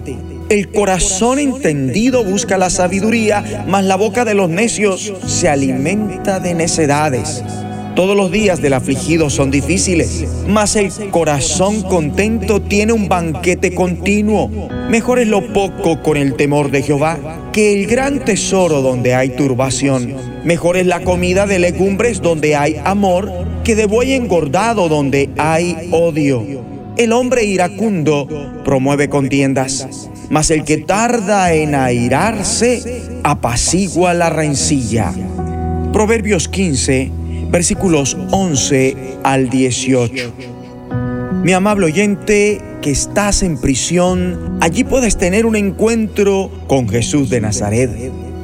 El corazón entendido busca la sabiduría, mas la boca de los necios se alimenta de necedades. Todos los días del afligido son difíciles, mas el corazón contento tiene un banquete continuo. Mejor es lo poco con el temor de Jehová que el gran tesoro donde hay turbación. Mejor es la comida de legumbres donde hay amor que de buey engordado donde hay odio. El hombre iracundo promueve contiendas, mas el que tarda en airarse apacigua la rencilla. Proverbios 15 versículos 11 al 18. Mi amable oyente, que estás en prisión, allí puedes tener un encuentro con Jesús de Nazaret.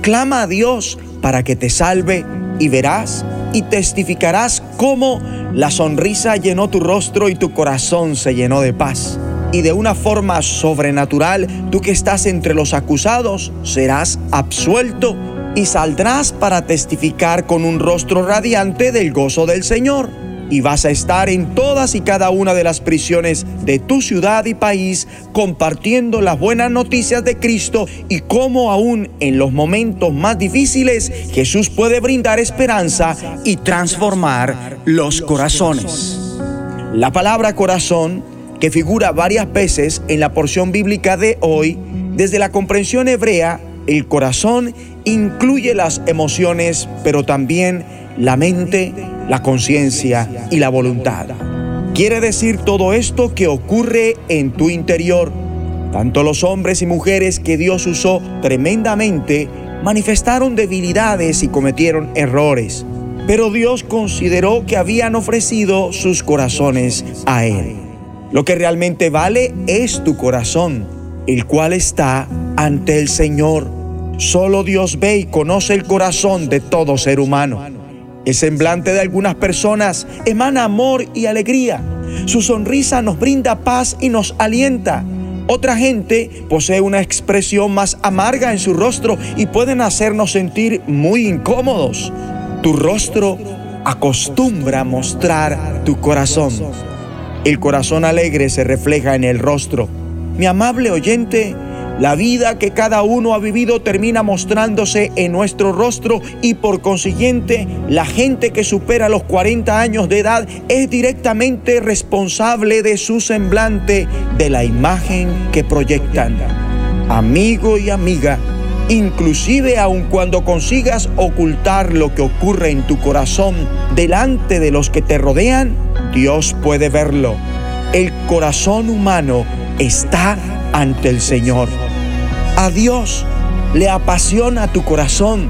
Clama a Dios para que te salve y verás y testificarás cómo la sonrisa llenó tu rostro y tu corazón se llenó de paz. Y de una forma sobrenatural, tú que estás entre los acusados, serás absuelto y saldrás para testificar con un rostro radiante del gozo del Señor. Y vas a estar en todas y cada una de las prisiones de tu ciudad y país compartiendo las buenas noticias de Cristo y cómo aún en los momentos más difíciles Jesús puede brindar esperanza y transformar los corazones. La palabra corazón, que figura varias veces en la porción bíblica de hoy, desde la comprensión hebrea, el corazón incluye las emociones, pero también la mente, la conciencia y la voluntad. Quiere decir todo esto que ocurre en tu interior. Tanto los hombres y mujeres que Dios usó tremendamente manifestaron debilidades y cometieron errores, pero Dios consideró que habían ofrecido sus corazones a Él. Lo que realmente vale es tu corazón, el cual está ante el Señor. Solo Dios ve y conoce el corazón de todo ser humano. El semblante de algunas personas emana amor y alegría. Su sonrisa nos brinda paz y nos alienta. Otra gente posee una expresión más amarga en su rostro y pueden hacernos sentir muy incómodos. Tu rostro acostumbra a mostrar tu corazón. El corazón alegre se refleja en el rostro. Mi amable oyente, la vida que cada uno ha vivido termina mostrándose en nuestro rostro y por consiguiente la gente que supera los 40 años de edad es directamente responsable de su semblante, de la imagen que proyectan. Amigo y amiga, inclusive aun cuando consigas ocultar lo que ocurre en tu corazón delante de los que te rodean, Dios puede verlo. El corazón humano está ante el Señor. A Dios le apasiona tu corazón.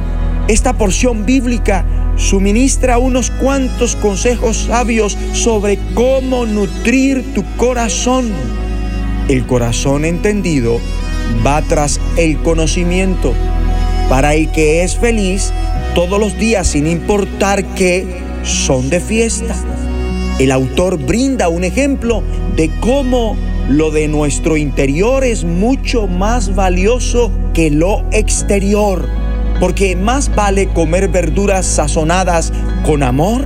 Esta porción bíblica suministra unos cuantos consejos sabios sobre cómo nutrir tu corazón. El corazón entendido va tras el conocimiento. Para el que es feliz todos los días sin importar que son de fiesta. El autor brinda un ejemplo de cómo lo de nuestro interior es mucho más valioso que lo exterior, porque más vale comer verduras sazonadas con amor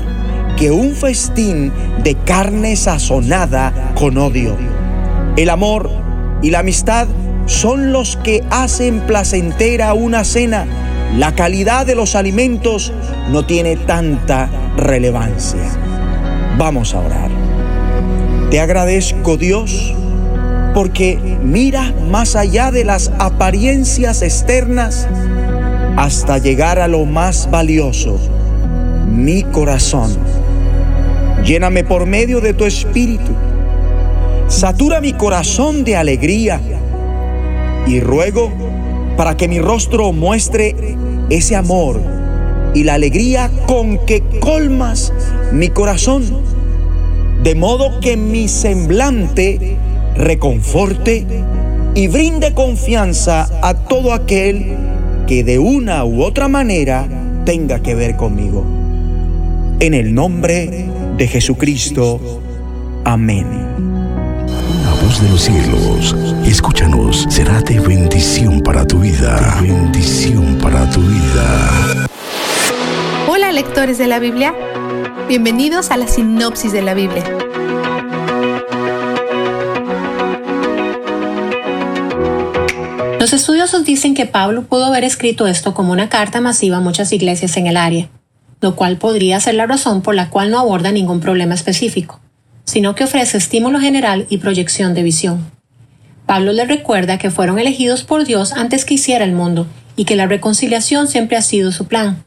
que un festín de carne sazonada con odio. El amor y la amistad son los que hacen placentera una cena. La calidad de los alimentos no tiene tanta relevancia. Vamos a orar. Te agradezco Dios porque mira más allá de las apariencias externas hasta llegar a lo más valioso, mi corazón. Lléname por medio de tu espíritu. Satura mi corazón de alegría y ruego para que mi rostro muestre ese amor y la alegría con que colmas mi corazón, de modo que mi semblante reconforte y brinde confianza a todo aquel que de una u otra manera tenga que ver conmigo. En el nombre de Jesucristo. Amén. La voz de los cielos, escúchanos, será de bendición para tu vida. De bendición para tu vida. Hola lectores de la Biblia, bienvenidos a la sinopsis de la Biblia. Los estudiosos dicen que Pablo pudo haber escrito esto como una carta masiva a muchas iglesias en el área, lo cual podría ser la razón por la cual no aborda ningún problema específico, sino que ofrece estímulo general y proyección de visión. Pablo les recuerda que fueron elegidos por Dios antes que hiciera el mundo y que la reconciliación siempre ha sido su plan,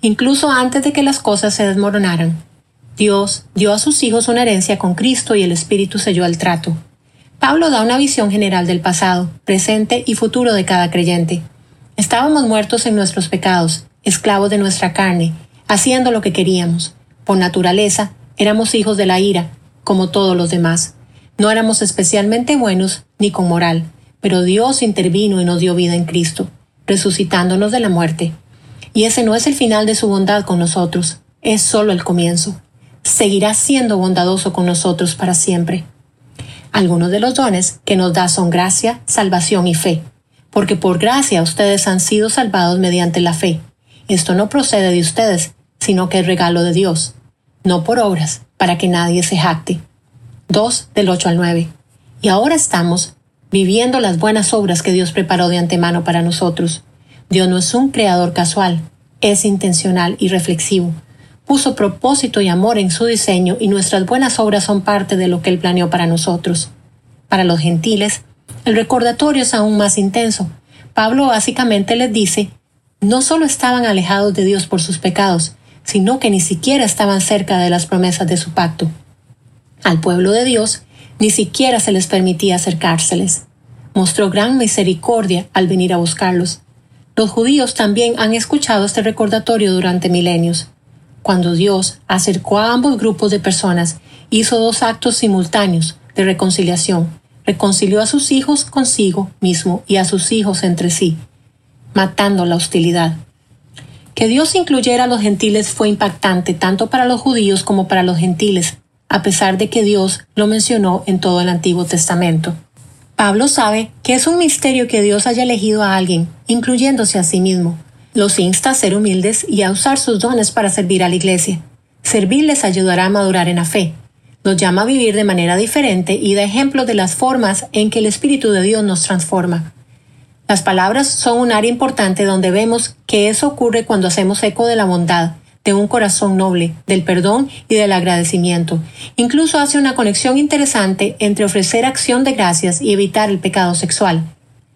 incluso antes de que las cosas se desmoronaran. Dios dio a sus hijos una herencia con Cristo y el Espíritu selló el trato. Pablo da una visión general del pasado, presente y futuro de cada creyente. Estábamos muertos en nuestros pecados, esclavos de nuestra carne, haciendo lo que queríamos. Por naturaleza, éramos hijos de la ira, como todos los demás. No éramos especialmente buenos ni con moral, pero Dios intervino y nos dio vida en Cristo, resucitándonos de la muerte. Y ese no es el final de su bondad con nosotros, es solo el comienzo. Seguirá siendo bondadoso con nosotros para siempre. Algunos de los dones que nos da son gracia, salvación y fe, porque por gracia ustedes han sido salvados mediante la fe. Esto no procede de ustedes, sino que es regalo de Dios, no por obras, para que nadie se jacte. 2 del 8 al 9. Y ahora estamos viviendo las buenas obras que Dios preparó de antemano para nosotros. Dios no es un creador casual, es intencional y reflexivo puso propósito y amor en su diseño y nuestras buenas obras son parte de lo que Él planeó para nosotros. Para los gentiles, el recordatorio es aún más intenso. Pablo básicamente les dice, no solo estaban alejados de Dios por sus pecados, sino que ni siquiera estaban cerca de las promesas de su pacto. Al pueblo de Dios ni siquiera se les permitía acercárseles. mostró gran misericordia al venir a buscarlos. Los judíos también han escuchado este recordatorio durante milenios. Cuando Dios acercó a ambos grupos de personas, hizo dos actos simultáneos de reconciliación. Reconcilió a sus hijos consigo mismo y a sus hijos entre sí, matando la hostilidad. Que Dios incluyera a los gentiles fue impactante tanto para los judíos como para los gentiles, a pesar de que Dios lo mencionó en todo el Antiguo Testamento. Pablo sabe que es un misterio que Dios haya elegido a alguien, incluyéndose a sí mismo. Los insta a ser humildes y a usar sus dones para servir a la iglesia. Servir les ayudará a madurar en la fe. Los llama a vivir de manera diferente y da ejemplo de las formas en que el Espíritu de Dios nos transforma. Las palabras son un área importante donde vemos que eso ocurre cuando hacemos eco de la bondad, de un corazón noble, del perdón y del agradecimiento. Incluso hace una conexión interesante entre ofrecer acción de gracias y evitar el pecado sexual.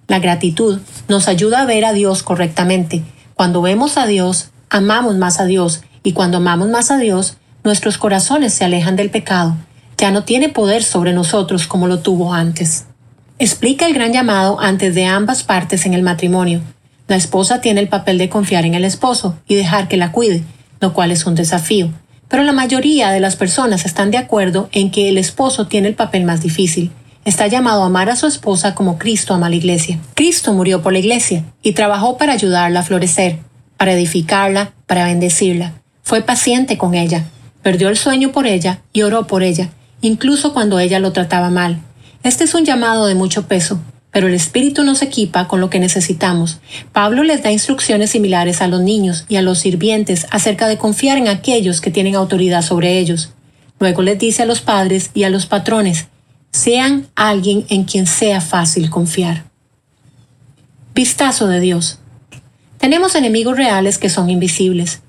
La gratitud nos ayuda a ver a Dios correctamente. Cuando vemos a Dios, amamos más a Dios, y cuando amamos más a Dios, nuestros corazones se alejan del pecado. Ya no tiene poder sobre nosotros como lo tuvo antes. Explica el gran llamado antes de ambas partes en el matrimonio. La esposa tiene el papel de confiar en el esposo y dejar que la cuide, lo cual es un desafío. Pero la mayoría de las personas están de acuerdo en que el esposo tiene el papel más difícil. Está llamado a amar a su esposa como Cristo ama a la iglesia. Cristo murió por la iglesia y trabajó para ayudarla a florecer, para edificarla, para bendecirla. Fue paciente con ella, perdió el sueño por ella y oró por ella, incluso cuando ella lo trataba mal. Este es un llamado de mucho peso, pero el Espíritu nos equipa con lo que necesitamos. Pablo les da instrucciones similares a los niños y a los sirvientes acerca de confiar en aquellos que tienen autoridad sobre ellos. Luego les dice a los padres y a los patrones, sean alguien en quien sea fácil confiar. Vistazo de Dios. Tenemos enemigos reales que son invisibles.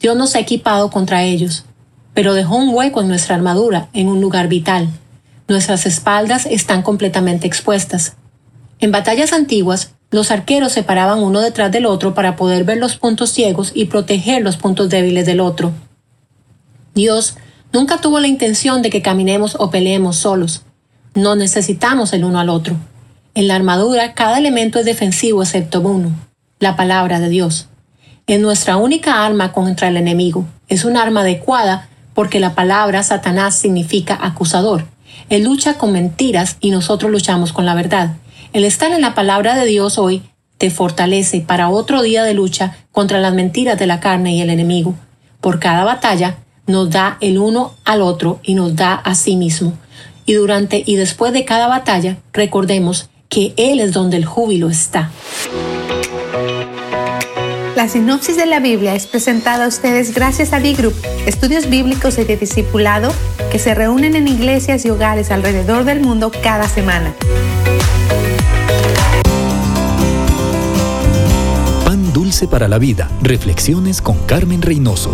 Dios nos ha equipado contra ellos, pero dejó un hueco en nuestra armadura en un lugar vital Nuestras espaldas están completamente expuestas. En batallas antiguas, los arqueros se paraban uno detrás del otro para poder ver los puntos ciegos y proteger los puntos débiles del otro. Dios nunca tuvo la intención de que caminemos o peleemos solos. No necesitamos el uno al otro. En la armadura cada elemento es defensivo excepto uno, la palabra de Dios. Es nuestra única arma contra el enemigo. Es un arma adecuada porque la palabra Satanás significa acusador él lucha con mentiras y nosotros luchamos con la verdad. El estar en la palabra de Dios hoy te fortalece para otro día de lucha contra las mentiras de la carne y el enemigo. Por cada batalla nos da el uno al otro y nos da a sí mismo. Y durante y después de cada batalla recordemos que Él es donde el júbilo está. La sinopsis de la Biblia es presentada a ustedes gracias a D-Group, estudios bíblicos y de discipulado que se reúnen en iglesias y hogares alrededor del mundo cada semana. Pan dulce para la vida. Reflexiones con Carmen Reynoso.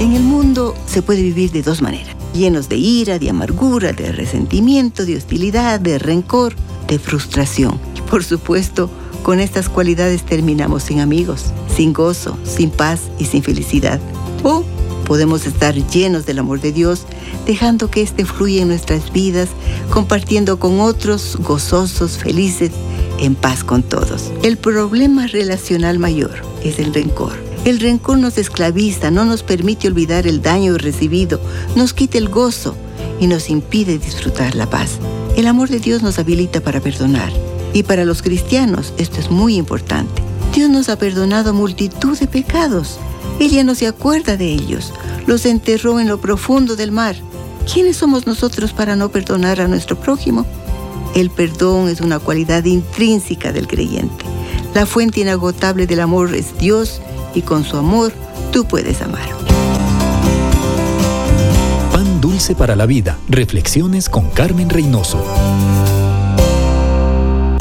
En el se puede vivir de dos maneras, llenos de ira, de amargura, de resentimiento, de hostilidad, de rencor, de frustración. por supuesto, con estas cualidades terminamos sin amigos, sin gozo, sin paz y sin felicidad. O podemos estar llenos del amor de Dios, dejando que éste fluya en nuestras vidas, compartiendo con otros, gozosos, felices, en paz con todos. El problema relacional mayor es el rencor. El rencor nos esclaviza, no nos permite olvidar el daño recibido, nos quita el gozo y nos impide disfrutar la paz. El amor de Dios nos habilita para perdonar y para los cristianos esto es muy importante. Dios nos ha perdonado multitud de pecados. Ella no se acuerda de ellos. Los enterró en lo profundo del mar. ¿Quiénes somos nosotros para no perdonar a nuestro prójimo? El perdón es una cualidad intrínseca del creyente. La fuente inagotable del amor es Dios y con su amor tú puedes amar. Pan dulce para la vida. Reflexiones con Carmen Reynoso.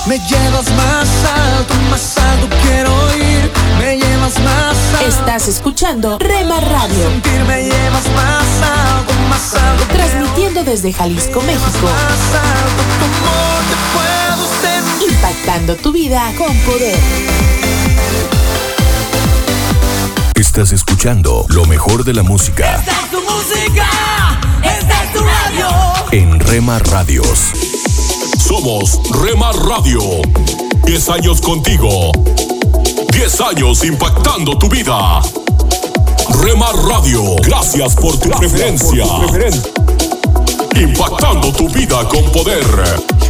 Me llevas más alto, más alto quiero ir. Me llevas más alto. Estás escuchando Rema Radio. me llevas más alto, más alto. Transmitiendo desde Jalisco, México. Más alto, sentir impactando tu vida con poder. Estás escuchando lo mejor de la música. Esta es tu música, esta es tu radio. En Rema Radios. Somos Rema Radio. 10 años contigo. 10 años impactando tu vida. Rema Radio, gracias por tu gracias preferencia. Por tu impactando tu vida con poder.